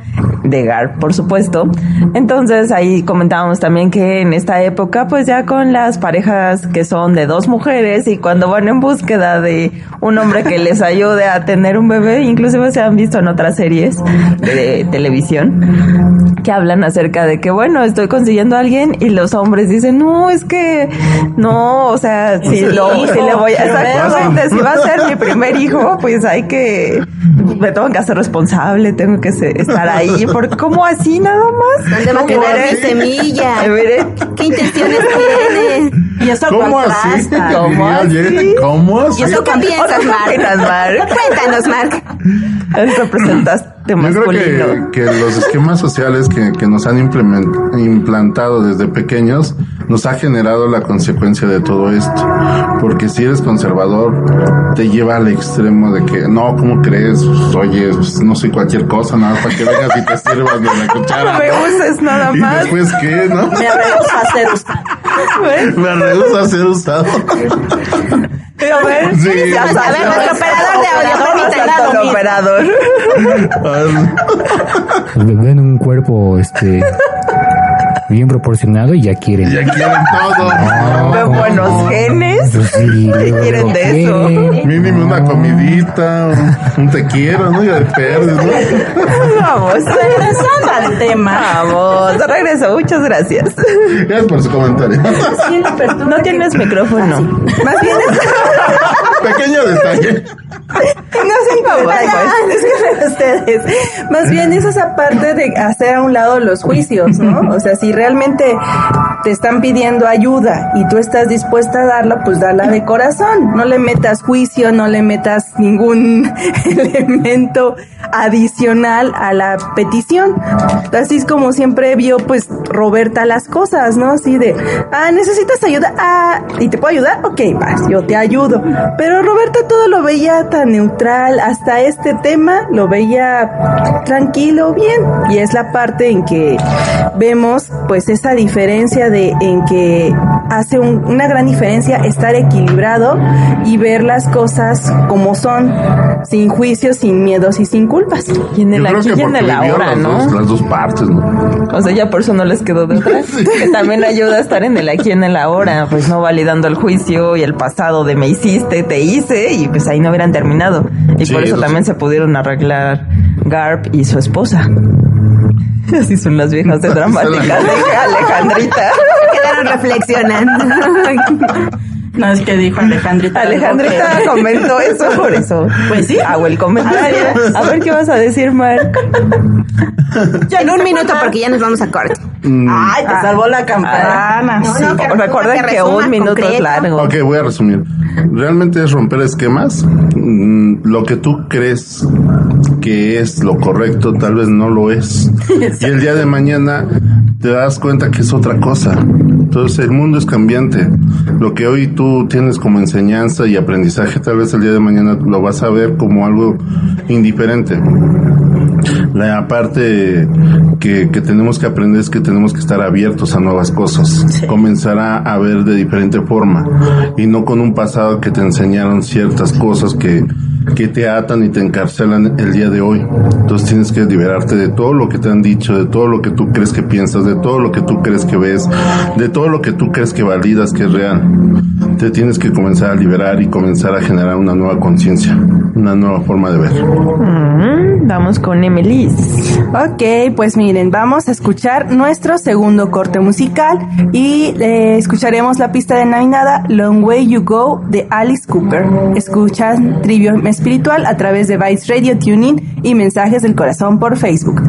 de Gar, por supuesto. Entonces ahí comentábamos también que en esta época pues ya con las parejas que son de dos mujeres y cuando van en búsqueda de un hombre que les ayude a tener un bebé, inclusive se han visto en otras series de televisión que hablan acerca de que bueno, estoy consiguiendo a alguien y los hombres dicen, "No, es que no, o sea, si lo si le voy a exactamente, si va a ser mi primer hijo, pues hay que me tengo que hacer responsable, tengo que estar ahí, porque ¿cómo así nada más? ¿Dónde va a ¿Cómo quedar mi semilla? Eh, ¿Qué intenciones tiene? Y eso ¿Cómo así? ¿Cómo así? ¿Cómo así? ¿Y eso qué piensas, ¿Cómo Mark? Cuéntanos, Mark. representaste Yo masculino. creo que, que los esquemas sociales que, que nos han implement- implantado desde pequeños nos ha generado la consecuencia de todo esto. Porque si eres conservador, te lleva al extremo de que, no, ¿cómo crees? Pues, oye, pues, no soy cualquier cosa, nada, más para que vengas y te sirvas de la cuchara. No me uses nada ¿Y más. después qué, no? Me rehuso a ser usted. Me rehuso a ser usado. A ver, Sí. ya A ver, nuestro operador de audio, permítanme. El operador. Ven un cuerpo este bien proporcionado y ya quieren. Ya quieren todo. De buenos genes. Pues sí, ¿Qué quieren de eso? Mínimo una comidita, un, un te quiero, ¿no? Ya de perdes, ¿no? Vamos. Regresando al tema. Vamos, regreso, muchas gracias. Gracias por su comentario. No tienes micrófono. Más bien es Pequeño detalle. No se Vamos, Es que ustedes. Más bien es esa parte de hacer a un lado los juicios, ¿no? O sea, si realmente te están pidiendo ayuda y tú estás dispuesta a darla, pues dala de corazón. No le metas juicio, no le metas ningún elemento adicional a la petición. Así es como siempre vio, pues, Roberta las cosas, ¿no? Así de, ah, necesitas ayuda, ah, ¿y te puedo ayudar? Ok, vas, yo te ayudo. Pero Roberta todo lo veía tan neutral, hasta este tema lo veía tranquilo, bien. Y es la parte en que vemos pues esa diferencia de en que hace un- una gran diferencia estar equilibrado y ver las cosas como son, sin juicios, sin miedos y sin culpas. Y en el Yo aquí y en el ahora, las, ¿no? dos, las dos partes, ¿no? O sea, ya por eso no les quedó de otra. Que también ayuda a estar en el aquí y en el ahora, pues no validando el juicio y el pasado de me hiciste, te hice, y pues ahí no hubieran terminado. Y Sí, por eso eso también sí. se pudieron arreglar Garp y su esposa. Así son las viejas de dramáticas de Alejandrita. Quedaron reflexionando. No es que dijo Alejandrita. algo Alejandrita comentó eso, por eso. Pues sí. Hago el comentario. A ver qué vas a decir, Mark. en un minuto porque ya nos vamos a corte. Ay, te salvó la campana. No, no, que resuma, Recuerden que que un minuto es largo. Ok, voy a resumir. Realmente es romper esquemas. Mm, Lo que tú crees que es lo correcto, tal vez no lo es. Y el día de mañana te das cuenta que es otra cosa. Entonces el mundo es cambiante. Lo que hoy tú tienes como enseñanza y aprendizaje, tal vez el día de mañana lo vas a ver como algo indiferente. La parte que, que tenemos que aprender es que tenemos que estar abiertos a nuevas cosas. Comenzar a, a ver de diferente forma y no con un pasado que te enseñaron ciertas cosas que, que te atan y te encarcelan el día de hoy. Entonces tienes que liberarte de todo lo que te han dicho, de todo lo que tú crees que piensas, de todo lo que tú crees que ves, de todo lo que tú crees que validas que es real. Te tienes que comenzar a liberar y comenzar a generar una nueva conciencia, una nueva forma de ver. Mm, vamos con Emily. Ok, pues miren, vamos a escuchar nuestro segundo corte musical y eh, escucharemos la pista denominada Long Way You Go de Alice Cooper. Escuchan Trivium Espiritual a través de Vice Radio Tuning y Mensajes del Corazón por Facebook.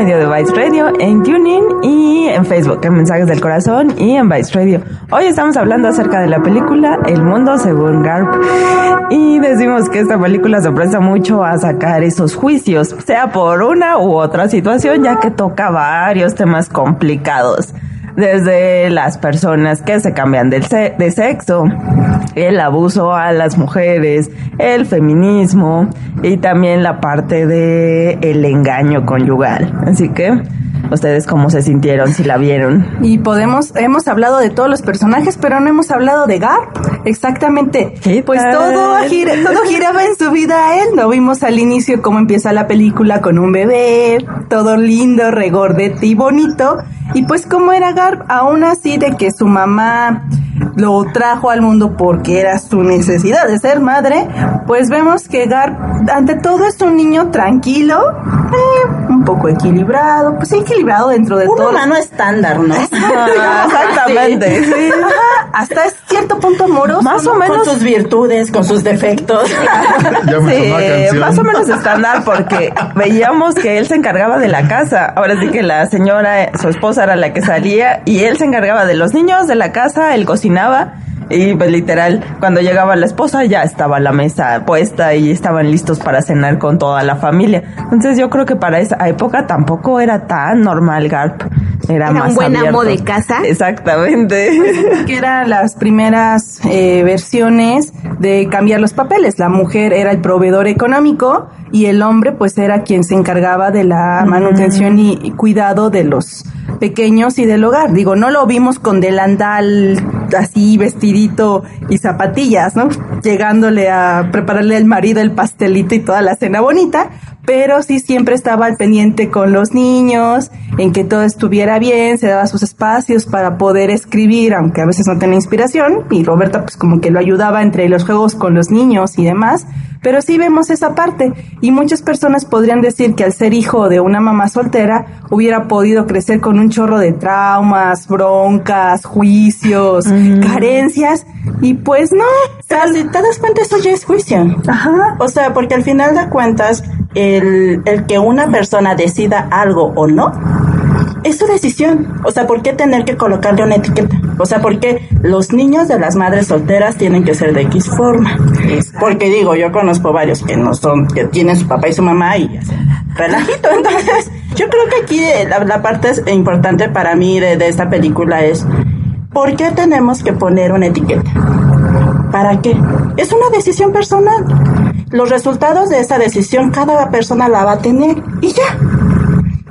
Medio de Vice Radio, en Tuning y en Facebook, en Mensajes del Corazón y en Vice Radio. Hoy estamos hablando acerca de la película El Mundo según Garp y decimos que esta película se presta mucho a sacar esos juicios, sea por una u otra situación, ya que toca varios temas complicados desde las personas que se cambian de, se- de sexo, el abuso a las mujeres, el feminismo y también la parte de el engaño conyugal. Así que, ¿ustedes cómo se sintieron si la vieron? Y podemos, hemos hablado de todos los personajes, pero no hemos hablado de Garp. Exactamente. ¿Qué Pues tal? todo, gira- todo giraba en su vida a él. No vimos al inicio cómo empieza la película con un bebé, todo lindo, regordete y bonito. Y pues cómo era Garp, aún así de que su mamá lo trajo al mundo porque era su necesidad de ser madre, pues vemos que Garp ante todo es un niño tranquilo, eh, un poco equilibrado, pues equilibrado dentro de Un todo. humano estándar, ¿no? Exactamente, sí. Hasta cierto punto amoroso. Más o ¿no? menos Con sus virtudes, con sus defectos. Sí, más o menos estándar porque veíamos que él se encargaba de la casa. Ahora sí que la señora, su esposa era la que salía y él se encargaba de los niños, de la casa, él cocinaba y pues literal cuando llegaba la esposa ya estaba la mesa puesta y estaban listos para cenar con toda la familia. Entonces yo creo que para esa época tampoco era tan normal Garp. Era, Era un más buen amo de casa. Exactamente. que eran las primeras eh, versiones de cambiar los papeles. La mujer era el proveedor económico y el hombre pues era quien se encargaba de la manutención y, y cuidado de los pequeños y del hogar. Digo, no lo vimos con delantal así vestidito y zapatillas, ¿no? Llegándole a prepararle al marido el pastelito y toda la cena bonita, pero sí siempre estaba al pendiente con los niños, en que todo estuviera bien, se daba sus espacios para poder escribir, aunque a veces no tenía inspiración, y Roberta pues como que lo ayudaba entre los juegos con los niños y demás, pero sí vemos esa parte, y muchas personas podrían decir que al ser hijo de una mamá soltera, hubiera podido crecer con un chorro de traumas, broncas, juicios, carencias, y pues no, Pero si te das cuenta, eso ya es juicio. ajá, O sea, porque al final de cuentas, el, el que una persona decida algo o no, es su decisión. O sea, ¿por qué tener que colocarle una etiqueta? O sea, ¿por qué los niños de las madres solteras tienen que ser de X forma? Porque digo, yo conozco varios que no son, que tienen su papá y su mamá y relajito. Entonces, yo creo que aquí eh, la, la parte es importante para mí de, de esta película es, ¿por qué tenemos que poner una etiqueta? ¿Para qué? Es una decisión personal. Los resultados de esa decisión cada persona la va a tener y ya.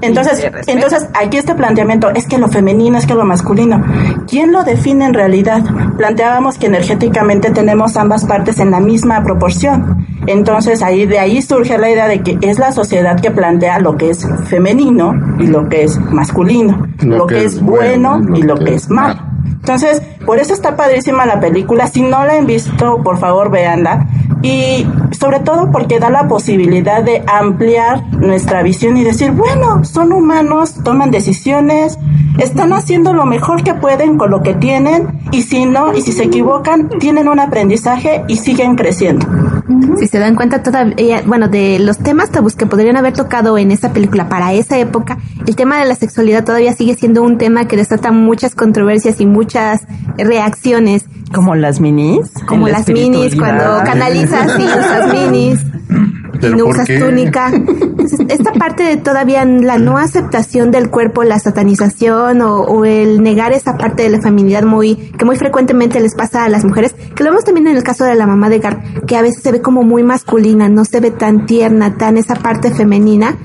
Entonces, entonces aquí este planteamiento es que lo femenino es que lo masculino. ¿Quién lo define en realidad? Planteábamos que energéticamente tenemos ambas partes en la misma proporción. Entonces ahí de ahí surge la idea de que es la sociedad que plantea lo que es femenino y lo que es masculino, lo, que, es bueno y lo que es malo. Entonces, por eso está padrísima la película. Si no la han visto, por favor, véanla. Y sobre todo porque da la posibilidad de ampliar nuestra visión y decir, bueno, son humanos, toman decisiones, están haciendo lo mejor que pueden con lo que tienen y si no, y si se equivocan, tienen un aprendizaje y siguen creciendo. Si se dan cuenta todavía, bueno, de los temas tabús que podrían haber tocado en esta película para esa época, el tema de la sexualidad todavía sigue siendo un tema que desata muchas controversias y muchas reacciones, Como las minis. como las minis, cuando canalizas y usas minis ¿Pero no usas qué? túnica. Entonces, esta parte de todavía la no aceptación del cuerpo, la satanización o, o el negar esa parte de la feminidad muy que muy frecuentemente les pasa a las mujeres, que lo vemos también en el caso de la mamá de Gar, que a veces se ve como muy masculina, no se ve tan tierna, tan esa parte femenina.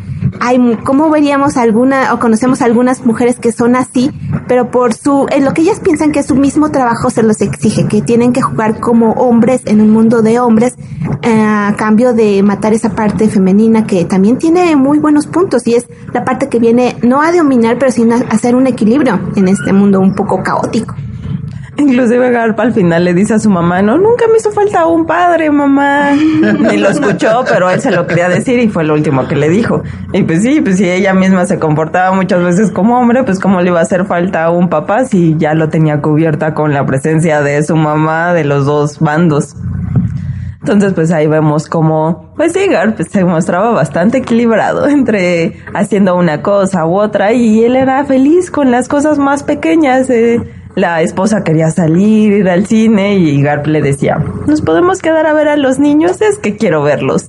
Hay, ¿cómo veríamos alguna o conocemos algunas mujeres que son así, pero por su, en lo que ellas piensan que su mismo trabajo se los exige, que tienen que jugar como hombres en un mundo de hombres, eh, a cambio de matar esa parte femenina que también tiene muy buenos puntos y es la parte que viene no a dominar, pero sino a hacer un equilibrio en este mundo un poco caótico. Inclusive Garpa al final le dice a su mamá, no, nunca me hizo falta un padre, mamá. Ni lo escuchó, pero él se lo quería decir y fue lo último que le dijo. Y pues sí, pues si ella misma se comportaba muchas veces como hombre, pues cómo le iba a hacer falta un papá si ya lo tenía cubierta con la presencia de su mamá de los dos bandos. Entonces, pues ahí vemos como, pues sí, Garp se mostraba bastante equilibrado entre haciendo una cosa u otra y él era feliz con las cosas más pequeñas. eh. La esposa quería salir, ir al cine y Garp le decía, ¿nos podemos quedar a ver a los niños? Es que quiero verlos.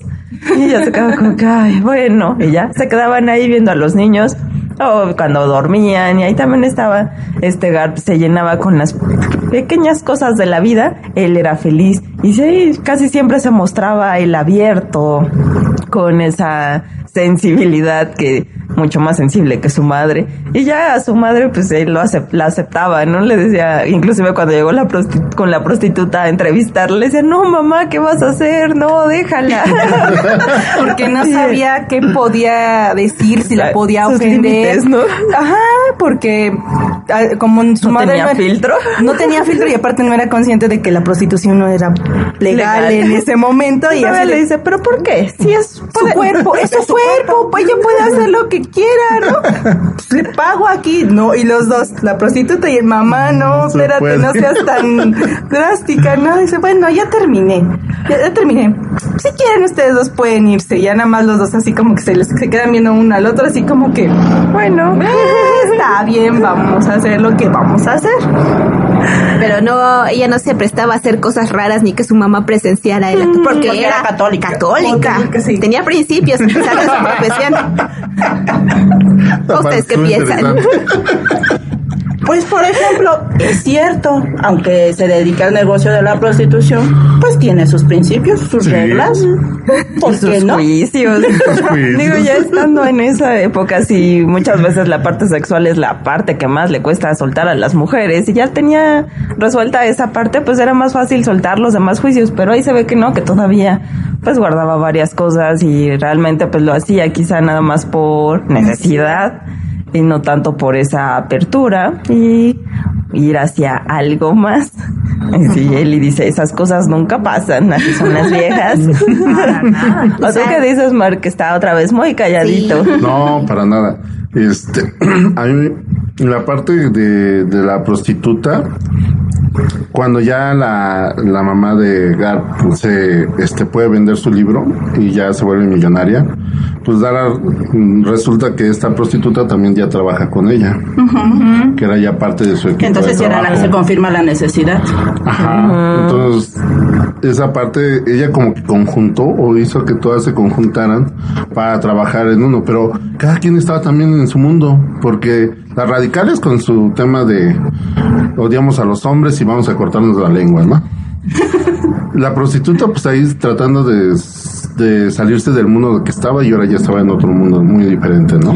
Y ella se quedaba como que, ay, bueno, y ya se quedaban ahí viendo a los niños o cuando dormían y ahí también estaba este Garp se llenaba con las pequeñas cosas de la vida él era feliz y sí casi siempre se mostraba el abierto con esa sensibilidad que mucho más sensible que su madre y ya a su madre pues él lo acep- la aceptaba no le decía inclusive cuando llegó la con la prostituta a entrevistarle le decía no mamá qué vas a hacer no déjala Porque no sabía qué podía decir, si la podía Sus ofender. límites, ¿no? Ajá, porque ah, como su No madre tenía era- filtro. No tenía filtro y aparte no era consciente de que la prostitución no era legal, Legal. en ese momento. Y todavía así le dice pero por qué si es su cuerpo, es su cuerpo, pues ella puede hacer lo que quiera, ¿no? Le pago aquí, no, y los dos, la prostituta y el mamá, no, espérate, puede. no seas tan drástica, ¿no? Dice, bueno, ya terminé, ya, ya terminé. Si quieren ustedes dos pueden irse, ya nada más los dos así como que se les se quedan viendo uno al otro, así como que, bueno, eh, está bien, vamos a hacer lo que vamos a hacer. Pero no, ella no se prestaba a hacer cosas raras ni que su mamá presenciara el acto, porque, Porque era católica. Católica. Católica, sí. Tenía principios, su profesión. ¿Ustedes qué piensan? Pues por ejemplo, es cierto, aunque se dedica al negocio de la prostitución, pues tiene sus principios, sus Sí. reglas. ¿Por y sus no? juicios. Digo, ya estando en esa época, sí, muchas veces la parte sexual es la parte que más le cuesta soltar a las mujeres. Y ya tenía resuelta esa parte, pues era más fácil soltar los demás juicios. Pero ahí se ve que no, que todavía pues guardaba varias cosas y realmente pues lo hacía quizá nada más por necesidad y no tanto por esa apertura y ir hacia algo más. Y Sí, Eli dice, esas cosas nunca pasan, así son las viejas. ¿O tú qué dices, Mark? Que está otra vez muy calladito. No, para nada. Este, a mí, la parte de, de la prostituta, cuando ya la, la mamá de Garp se este, puede vender su libro y ya se vuelve millonaria, pues Dara, mm, resulta que esta prostituta también ya trabaja con ella, que era ya parte de su equipo. Entonces de ya era la- se confirma la necesidad. Ajá. Entonces, esa parte, ella como que conjuntó o hizo que todas se conjuntaran para trabajar en uno, pero cada quien estaba también en su mundo, porque las radicales con su tema de odiamos a los hombres y vamos a cortarnos la lengua, ¿no? La prostituta pues ahí tratando de, de salirse del mundo que estaba y ahora ya estaba en otro mundo muy diferente, ¿no?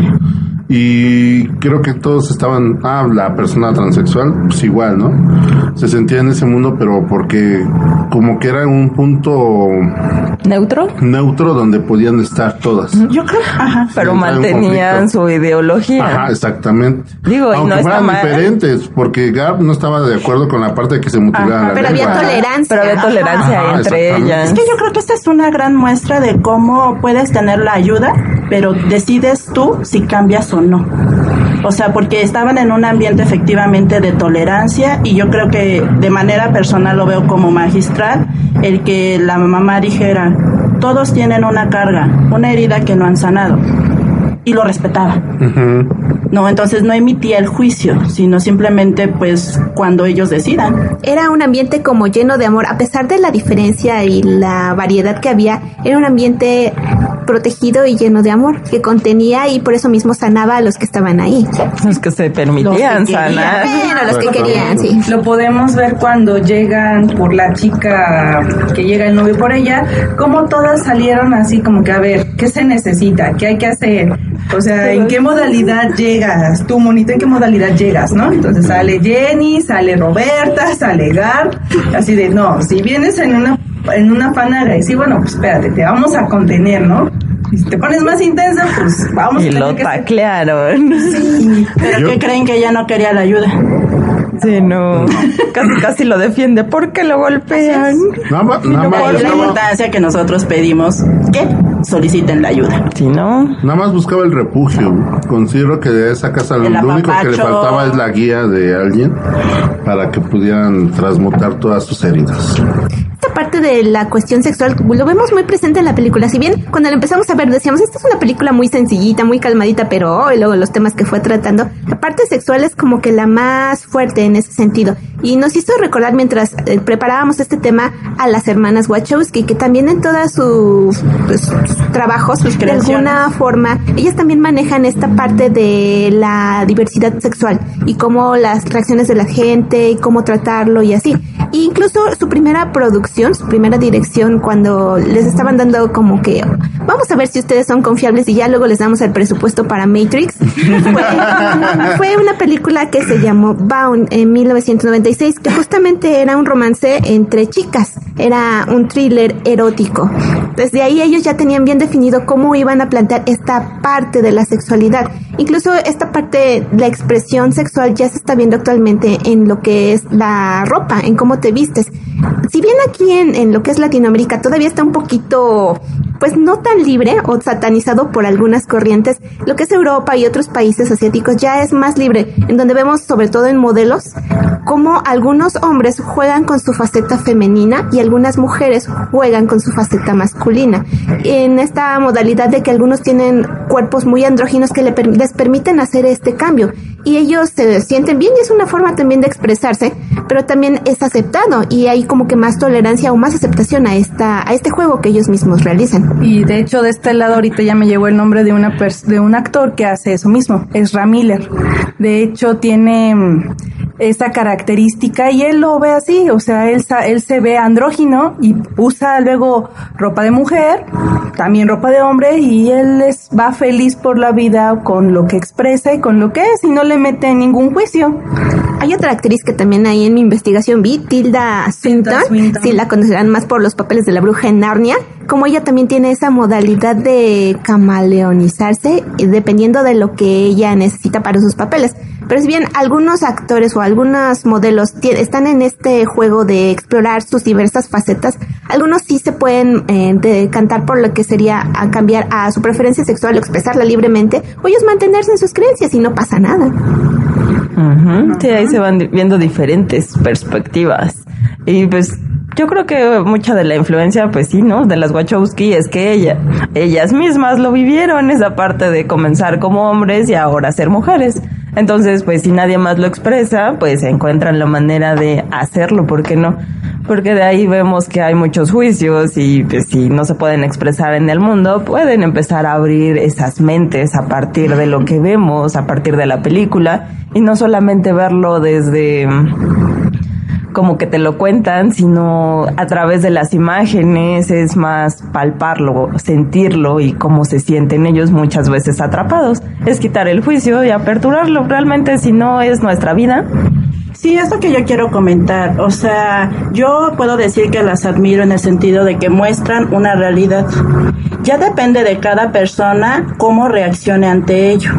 Y creo que todos estaban, ah, la persona transexual, pues igual, ¿no? Se sentía en ese mundo, pero porque como que era un punto ¿Neutro? neutro donde podían estar todas. Yo creo, ajá. Pero mantenían su ideología. Ajá, exactamente. Digo, y Aunque no está fueran mal. diferentes, porque Garb no estaba de acuerdo con la parte de que se mutilaran la Pero había tolerancia. Pero había tolerancia Ajá, entre ellas. Es que yo creo que esta es una gran muestra de cómo puedes tener la ayuda, pero decides tú si cambias o no. O sea, porque estaban en un ambiente efectivamente de tolerancia y yo creo que de manera personal lo veo como magistral el que la mamá dijera, todos tienen una carga, una herida que no han sanado. Y lo respetaba. No, entonces no emitía el juicio, sino simplemente pues cuando ellos decidan. Era un ambiente como lleno de amor, a pesar de la diferencia y la variedad que había, era un ambiente protegido y lleno de amor, que contenía y por eso mismo sanaba a los que estaban ahí. Los que se permitían Los que querían. sanar. Bueno, los que querían, sí. Lo podemos ver cuando llegan por la chica que llega el novio por ella, como todas salieron así como que a ver, ¿qué se necesita? ¿Qué hay que hacer? O sea, ¿en qué modalidad llegas? Tú, monito, ¿en qué modalidad llegas? ¿No? Entonces sale Jenny, sale Roberta, sale Gar, así de, no, si vienes en una, en una fan y sí, bueno, pues espérate, te vamos a contener, ¿no? Y si te pones más intensa, pues vamos Y a lo tener que taclearon. Pero Yo- ¿qué creen que ella no quería la ayuda? Sí, no. Casi, casi lo defiende. ¿Por qué lo golpean? Nada más, nada más la importancia que nosotros pedimos que soliciten la ayuda. Sí, no. nada más buscaba el refugio. Considero que de esa casa lo El único que le faltaba es la guía de alguien para que pudieran transmutar todas sus heridas. Esta parte de la cuestión sexual lo vemos muy presente en la película. Si bien cuando la empezamos a ver decíamos, esta es una película muy sencillita, muy calmadita, pero oh, y luego los temas que fue tratando, la parte sexual es como que la más fuerte en ese sentido. Y nos hizo recordar mientras eh, preparábamos este tema a las hermanas Wachowski, que también en todos sus, pues, sus trabajos, Sus de alguna forma, ellas también manejan esta parte de la diversidad sexual y cómo las reacciones de la gente y cómo tratarlo y así. E incluso su primera producción, su primera dirección, cuando les estaban dando como que vamos a ver si ustedes son confiables y ya luego les damos el presupuesto para Matrix, fue, fue una película que se llamó Bound en 1996, que justamente era un romance entre chicas, era un thriller erótico. Desde ahí ellos ya tenían bien definido cómo iban a plantear esta parte de la sexualidad. Incluso esta parte, la expresión sexual ya se está viendo actualmente en lo que es la ropa, en cómo te vistes. Si bien aquí en, lo que es Latinoamérica todavía está un poquito, pues no tan libre o satanizado por algunas corrientes, lo que es Europa y otros países asiáticos ya es más libre, en donde vemos sobre todo en modelos cómo algunos hombres juegan con su faceta femenina y algunas mujeres juegan con su faceta masculina. En esta modalidad de que algunos tienen cuerpos muy andróginos que le per- les permiten hacer este cambio y ellos se sienten bien y es una forma también de expresarse, pero también es aceptado y hay como que más tolerancia o más aceptación a esta a este juego que ellos mismos realizan. Y de hecho de este lado ahorita ya me llegó el nombre de una de un actor que hace eso mismo, es Miller. De hecho tiene mm, esta característica y él lo ve así, o sea, él, él se ve andrógino y usa luego ropa de mujer, también ropa de hombre y él es, va feliz por la vida con lo que expresa y con lo que es y no le mete ningún juicio. Hay otra actriz que también ahí en mi investigación vi, Tilda Swinton, Swinton. si la conocerán más por los papeles de la bruja en Narnia, como ella también tiene esa modalidad de camaleonizarse eh, dependiendo de lo que ella necesita para sus papeles. Pero si bien algunos actores o algunos modelos están en este juego de explorar sus diversas facetas, algunos sí se pueden eh, decantar por lo que sería a cambiar a su preferencia sexual o expresarla libremente, o ellos mantenerse en sus creencias y no pasa nada. Sí, ahí se van viendo diferentes perspectivas. Y pues yo creo que mucha de la influencia, pues sí, ¿no? De las Wachowski es que ella, ellas mismas lo vivieron, esa parte de comenzar como hombres y ahora ser mujeres. Entonces, pues si nadie más lo expresa, pues encuentran la manera de hacerlo, ¿por qué no? Porque de ahí vemos que hay muchos juicios y pues si no se pueden expresar en el mundo, pueden empezar a abrir esas mentes a partir de lo que vemos, a partir de la película y no solamente verlo desde como que te lo cuentan, sino a través de las imágenes es más palparlo, sentirlo y cómo se sienten ellos muchas veces atrapados. Es quitar el juicio y aperturarlo. Realmente si no es nuestra vida, Sí, esto que yo quiero comentar, o sea, yo puedo decir que las admiro en el sentido de que muestran una realidad. Ya depende de cada persona cómo reaccione ante ello.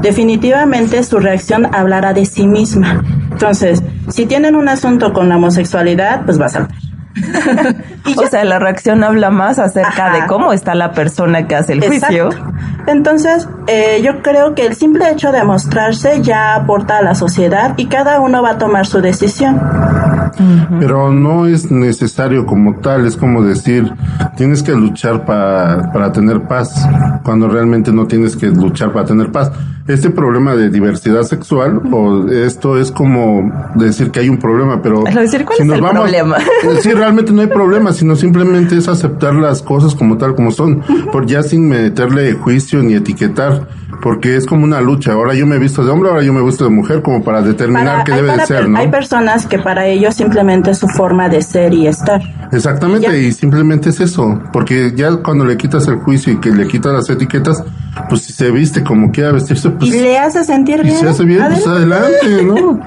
Definitivamente su reacción hablará de sí misma. Entonces, si tienen un asunto con la homosexualidad, pues va a saltar. o sea, la reacción habla más acerca Ajá. de cómo está la persona que hace el juicio. Entonces, eh, yo creo que el simple hecho de mostrarse ya aporta a la sociedad y cada uno va a tomar su decisión. Pero no es necesario como tal, es como decir, tienes que luchar pa- para tener paz, cuando realmente no tienes que luchar para tener paz. Este problema de diversidad sexual, o esto es como decir que hay un problema, pero... Decir, ¿cuál es el problema? Sí, realmente no hay problema, sino simplemente es aceptar las cosas como tal como son, por ya sin meterle juicio ni etiquetar, porque es como una lucha. Ahora yo me he visto de hombre, ahora yo me he visto de mujer, como para determinar Para- qué debe de ser, ¿no? hay personas que para ellos simplemente es su forma de ser y estar. Exactamente, y simplemente es eso, porque ya cuando le quitas el juicio y que le quitas las etiquetas, pues si se viste como quiera vestirse, pues y le hace sentir y bien. se hace bien, pues adelante. ¿no?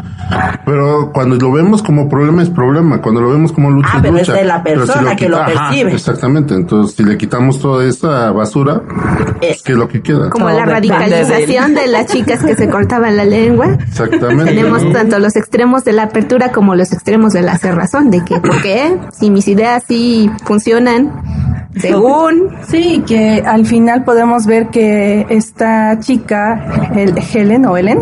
Pero cuando lo vemos como problema es problema, cuando lo vemos como lucha Ah, es pero lucha. es de la Pero si persona que lo Ajá, percibe. exactamente, entonces si le quitamos toda esa basura, Es- ¿qué es lo que queda? Como Todo la radicalización de las chicas que se cortaban la lengua. Exactamente. Tenemos ¿no? tanto los extremos de la apertura como los extremos de la cerrazón, de que, ¿por qué? Si mis ideas sí funcionan, según... Sí, que al final podemos ver que esta chica, el Helen o Helen,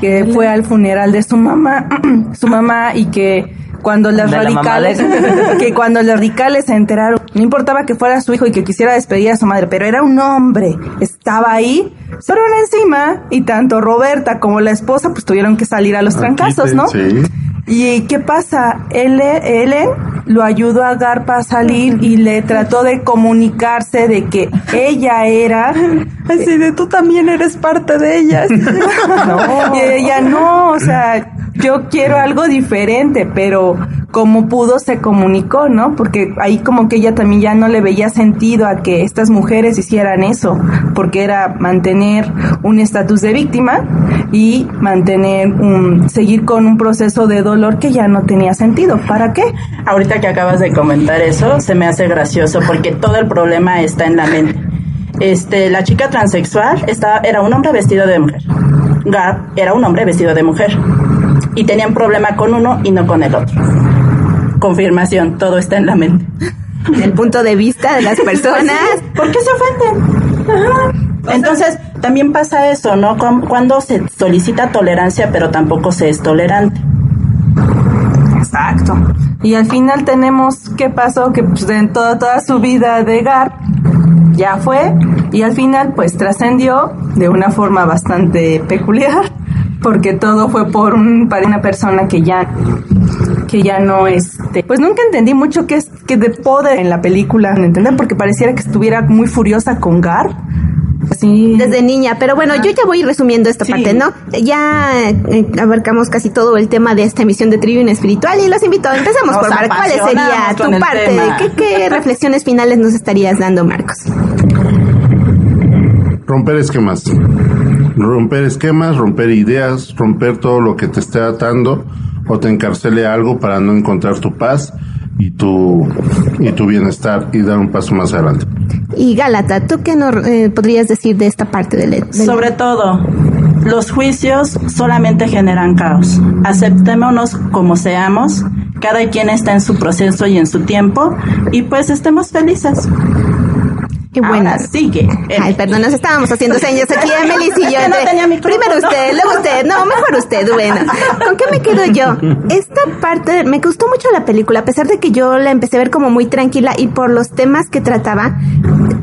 que fue al funeral de su mamá, su mamá y que cuando las De radicales, que cuando los radicales se enteraron, no importaba que fuera su hijo y que quisiera despedir a su madre, pero era un hombre, estaba ahí, se fueron encima y tanto Roberta como la esposa pues tuvieron que salir a los trancazos, ¿no? Sí. ¿Y qué pasa? Ellen lo ayudó a Garpa a salir y le trató de comunicarse de que ella era así de tú también eres parte de ellas. Y ella no, o sea, yo quiero algo diferente, pero como pudo se comunicó, ¿no? Porque ahí como que ella también ya no le veía sentido a que estas mujeres hicieran eso, porque era mantener un estatus de víctima y mantener un seguir con un proceso de dolor que ya no tenía sentido. ¿Para qué? Ahorita que acabas de comentar eso, se me hace gracioso porque todo el problema está en la mente. Este, la chica transexual estaba, era un hombre vestido de mujer. Garp era un hombre vestido de mujer. Y tenían problema con uno y no con el otro. Confirmación, todo está en la mente. El punto de vista de las personas. ¿Por qué se ofenden? Ajá. Entonces, también pasa eso, ¿no? Cu- Cuando se solicita tolerancia, pero tampoco se es tolerante. Exacto. Y al final tenemos qué pasó, que pues, en toda, toda su vida de Garp ya fue y al final pues trascendió de una forma bastante peculiar porque todo fue por un, para una persona que ya que ya no este pues nunca entendí mucho qué es que de poder en la película ¿me entienden? porque pareciera que estuviera muy furiosa con Garp así Desde niña, pero bueno, yo ya voy resumiendo esta Sí. parte, ¿no? Ya eh, abarcamos casi todo el tema de esta emisión de Trivium Espiritual y los invito, empezamos Nos por Marcos. ¿Cuál sería tu parte? tema. ¿Qué, ¿Qué reflexiones finales nos estarías dando, Marcos? Romper esquemas. Romper esquemas, romper ideas, romper todo lo que te esté atando o te encarcele algo para no encontrar tu paz y tu, y tu bienestar y dar un paso más adelante. Y Gálata, ¿tú qué nos eh, podrías decir de esta parte del... del- Sobre todo, los juicios solamente generan caos. Aceptémonos como seamos, cada quien está en su proceso y en su tiempo, y pues estemos felices. Qué buena. Ahora sigue. Ay, perdón, nos estábamos haciendo señas aquí, Emily y yo. No tenía primero usted, luego usted. No, mejor usted. Bueno, ¿con qué me quedo yo? Esta parte, me gustó mucho la película, a pesar de que yo la empecé a ver como muy tranquila y por los temas que trataba,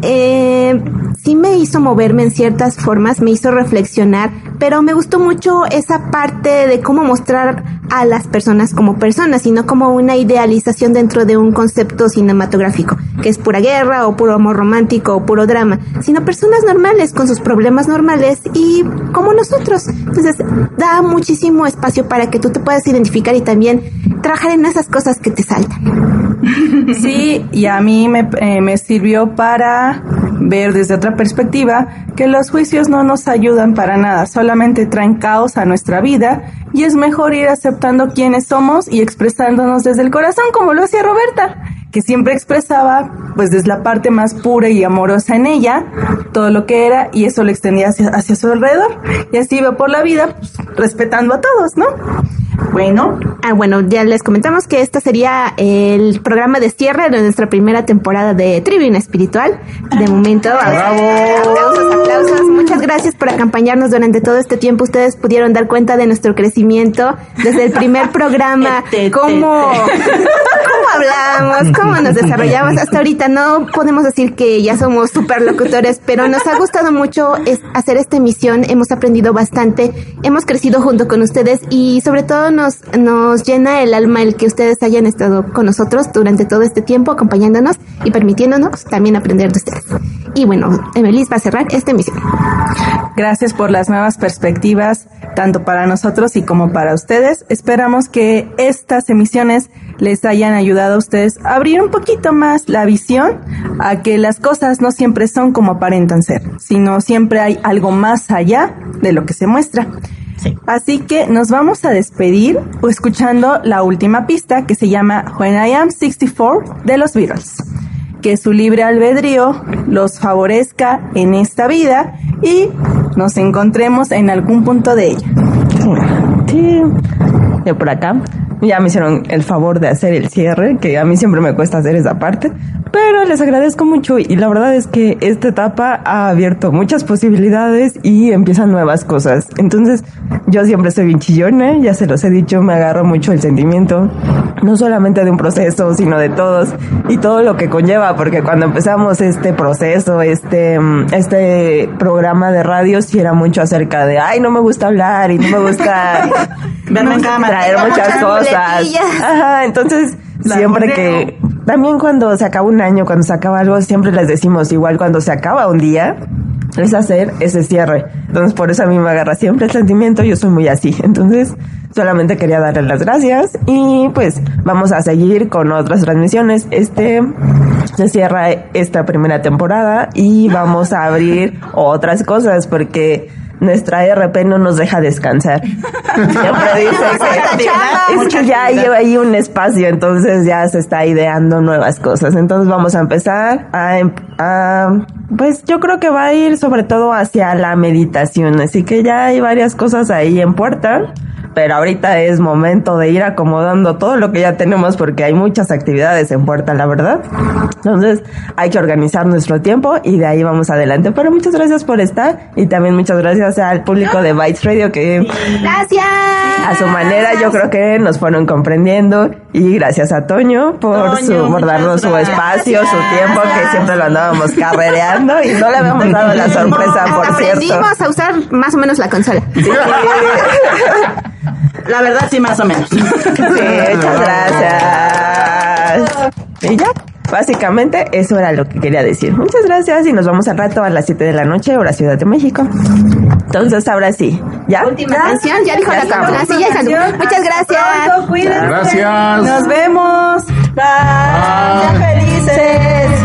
eh, sí me hizo moverme en ciertas formas, me hizo reflexionar, pero me gustó mucho esa parte de cómo mostrar a las personas como personas y no como una idealización dentro de un concepto cinematográfico, que es pura guerra o puro amor romántico o puro drama, sino personas normales con sus problemas normales y como nosotros. Entonces, da muchísimo espacio para que tú te puedas identificar y también trabajar en esas cosas que te saltan. Sí, y a mí me, eh, me sirvió para ver desde otra perspectiva que los juicios no nos ayudan para nada, solamente traen caos a nuestra vida y es mejor ir aceptando quiénes somos y expresándonos desde el corazón como lo hacía Roberta, que siempre expresaba pues desde la parte más pura y amorosa en ella todo lo que era y eso lo extendía hacia, hacia su alrededor y así iba por la vida pues, respetando a todos, ¿no? Bueno, Ah, bueno, ya les comentamos que este sería el programa de cierre de nuestra primera temporada de Tribuna Espiritual. De momento, aplausos, aplausos. Muchas gracias por acompañarnos durante todo este tiempo. Ustedes pudieron dar cuenta de nuestro crecimiento desde el primer programa. Cómo, cómo hablamos, cómo nos desarrollamos. Hasta ahorita no podemos decir que ya somos superlocutores, pero nos ha gustado mucho hacer esta emisión. Hemos aprendido bastante, hemos crecido junto con ustedes y sobre todo nos, nos llena el alma el que ustedes hayan estado con nosotros durante todo este tiempo acompañándonos y permitiéndonos también aprender de ustedes. Y bueno, Emelis va a cerrar esta emisión. Gracias por las nuevas perspectivas, tanto para nosotros y como para ustedes. Esperamos que estas emisiones les hayan ayudado a ustedes a abrir un poquito más la visión a que las cosas no siempre son como aparentan ser, sino siempre hay algo más allá de lo que se muestra. Sí. Así que nos vamos a despedir escuchando la última pista que se llama When I Am 64 de los Beatles. Que su libre albedrío los favorezca en esta vida y nos encontremos en algún punto de ella. Sí. Yo por acá. Ya me hicieron el favor de hacer el cierre, que a mí siempre me cuesta hacer esa parte, pero les agradezco mucho y la verdad es que esta etapa ha abierto muchas posibilidades y empiezan nuevas cosas. Entonces, yo siempre soy bien chillona, ya se los he dicho, me agarro mucho el sentimiento, no solamente de un proceso, sino de todos y todo lo que conlleva, porque cuando empezamos este proceso, este, mm, este programa de radio, sí era mucho acerca de, ay, no me gusta hablar y no me gusta Verme en cámara. traer muchas muchas cosas. muletillas. Ajá, entonces siempre que también cuando se acaba un año, cuando se acaba algo, siempre les decimos igual cuando se acaba un día es hacer ese cierre. Entonces por eso a mí me agarra siempre el sentimiento, yo soy muy así. Entonces solamente quería darles las gracias y pues vamos a seguir con otras transmisiones. Este se cierra esta primera temporada y vamos a abrir otras cosas porque nuestra RP no nos deja descansar. Siempre dice que, es que ya lleva ahí un espacio, entonces ya se está ideando nuevas cosas. Entonces vamos a empezar a, em- a- pues yo creo que va a ir sobre todo hacia la meditación, así que ya hay varias cosas ahí en puerta. Pero ahorita es momento de ir acomodando todo lo que ya tenemos porque hay muchas actividades en puerta, la verdad. Entonces hay que organizar nuestro tiempo y de ahí vamos adelante. Pero muchas gracias por estar y también muchas gracias al público de Bytes Radio que Gracias. a su manera yo creo que nos fueron comprendiendo y gracias a Toño por Toño, su por darnos su gracias. espacio, su tiempo que siempre lo andábamos carrereando y no le habíamos dado la sorpresa por cierto. Aprendimos a usar más o menos la consola. Sí, La verdad, sí, más o menos. sí, muchas gracias. Y ya, básicamente eso era lo que quería decir. Muchas gracias y nos vamos al rato a las 7 de la noche, hora Ciudad de México. Entonces ahora sí, ¿ya? Última canción, ya dijo la cámara. Sí, ya salud. Muchas gracias. Pronto. Gracias. Nos vemos. Bye. Sean felices.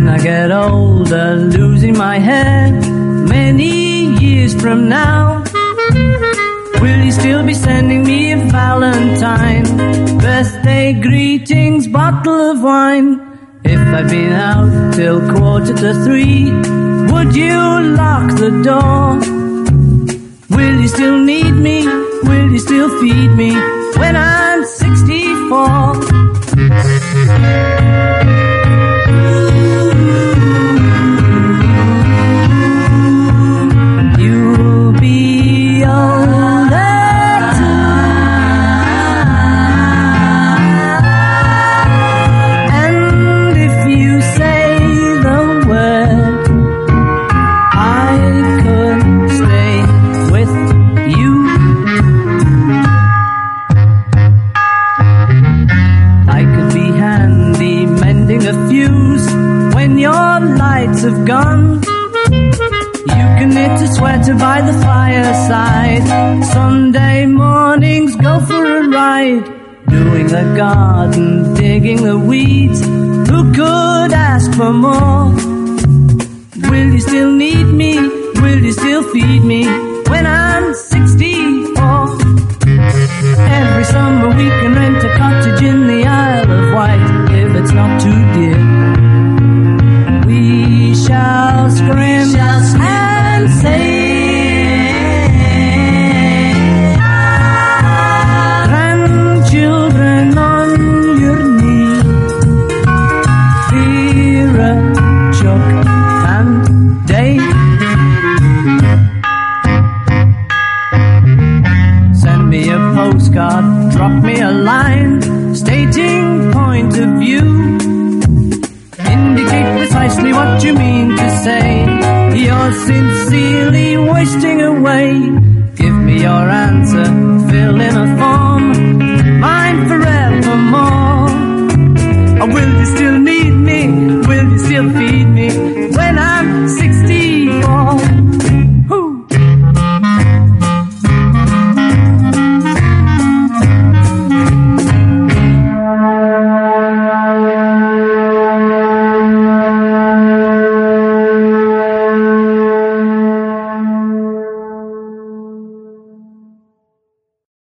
When I get older, losing my head many years from now. Will you still be sending me a Valentine? Birthday greetings, bottle of wine. If I've been out till quarter to three, would you lock the door? Will you still need me? Will you still feed me when I'm 64?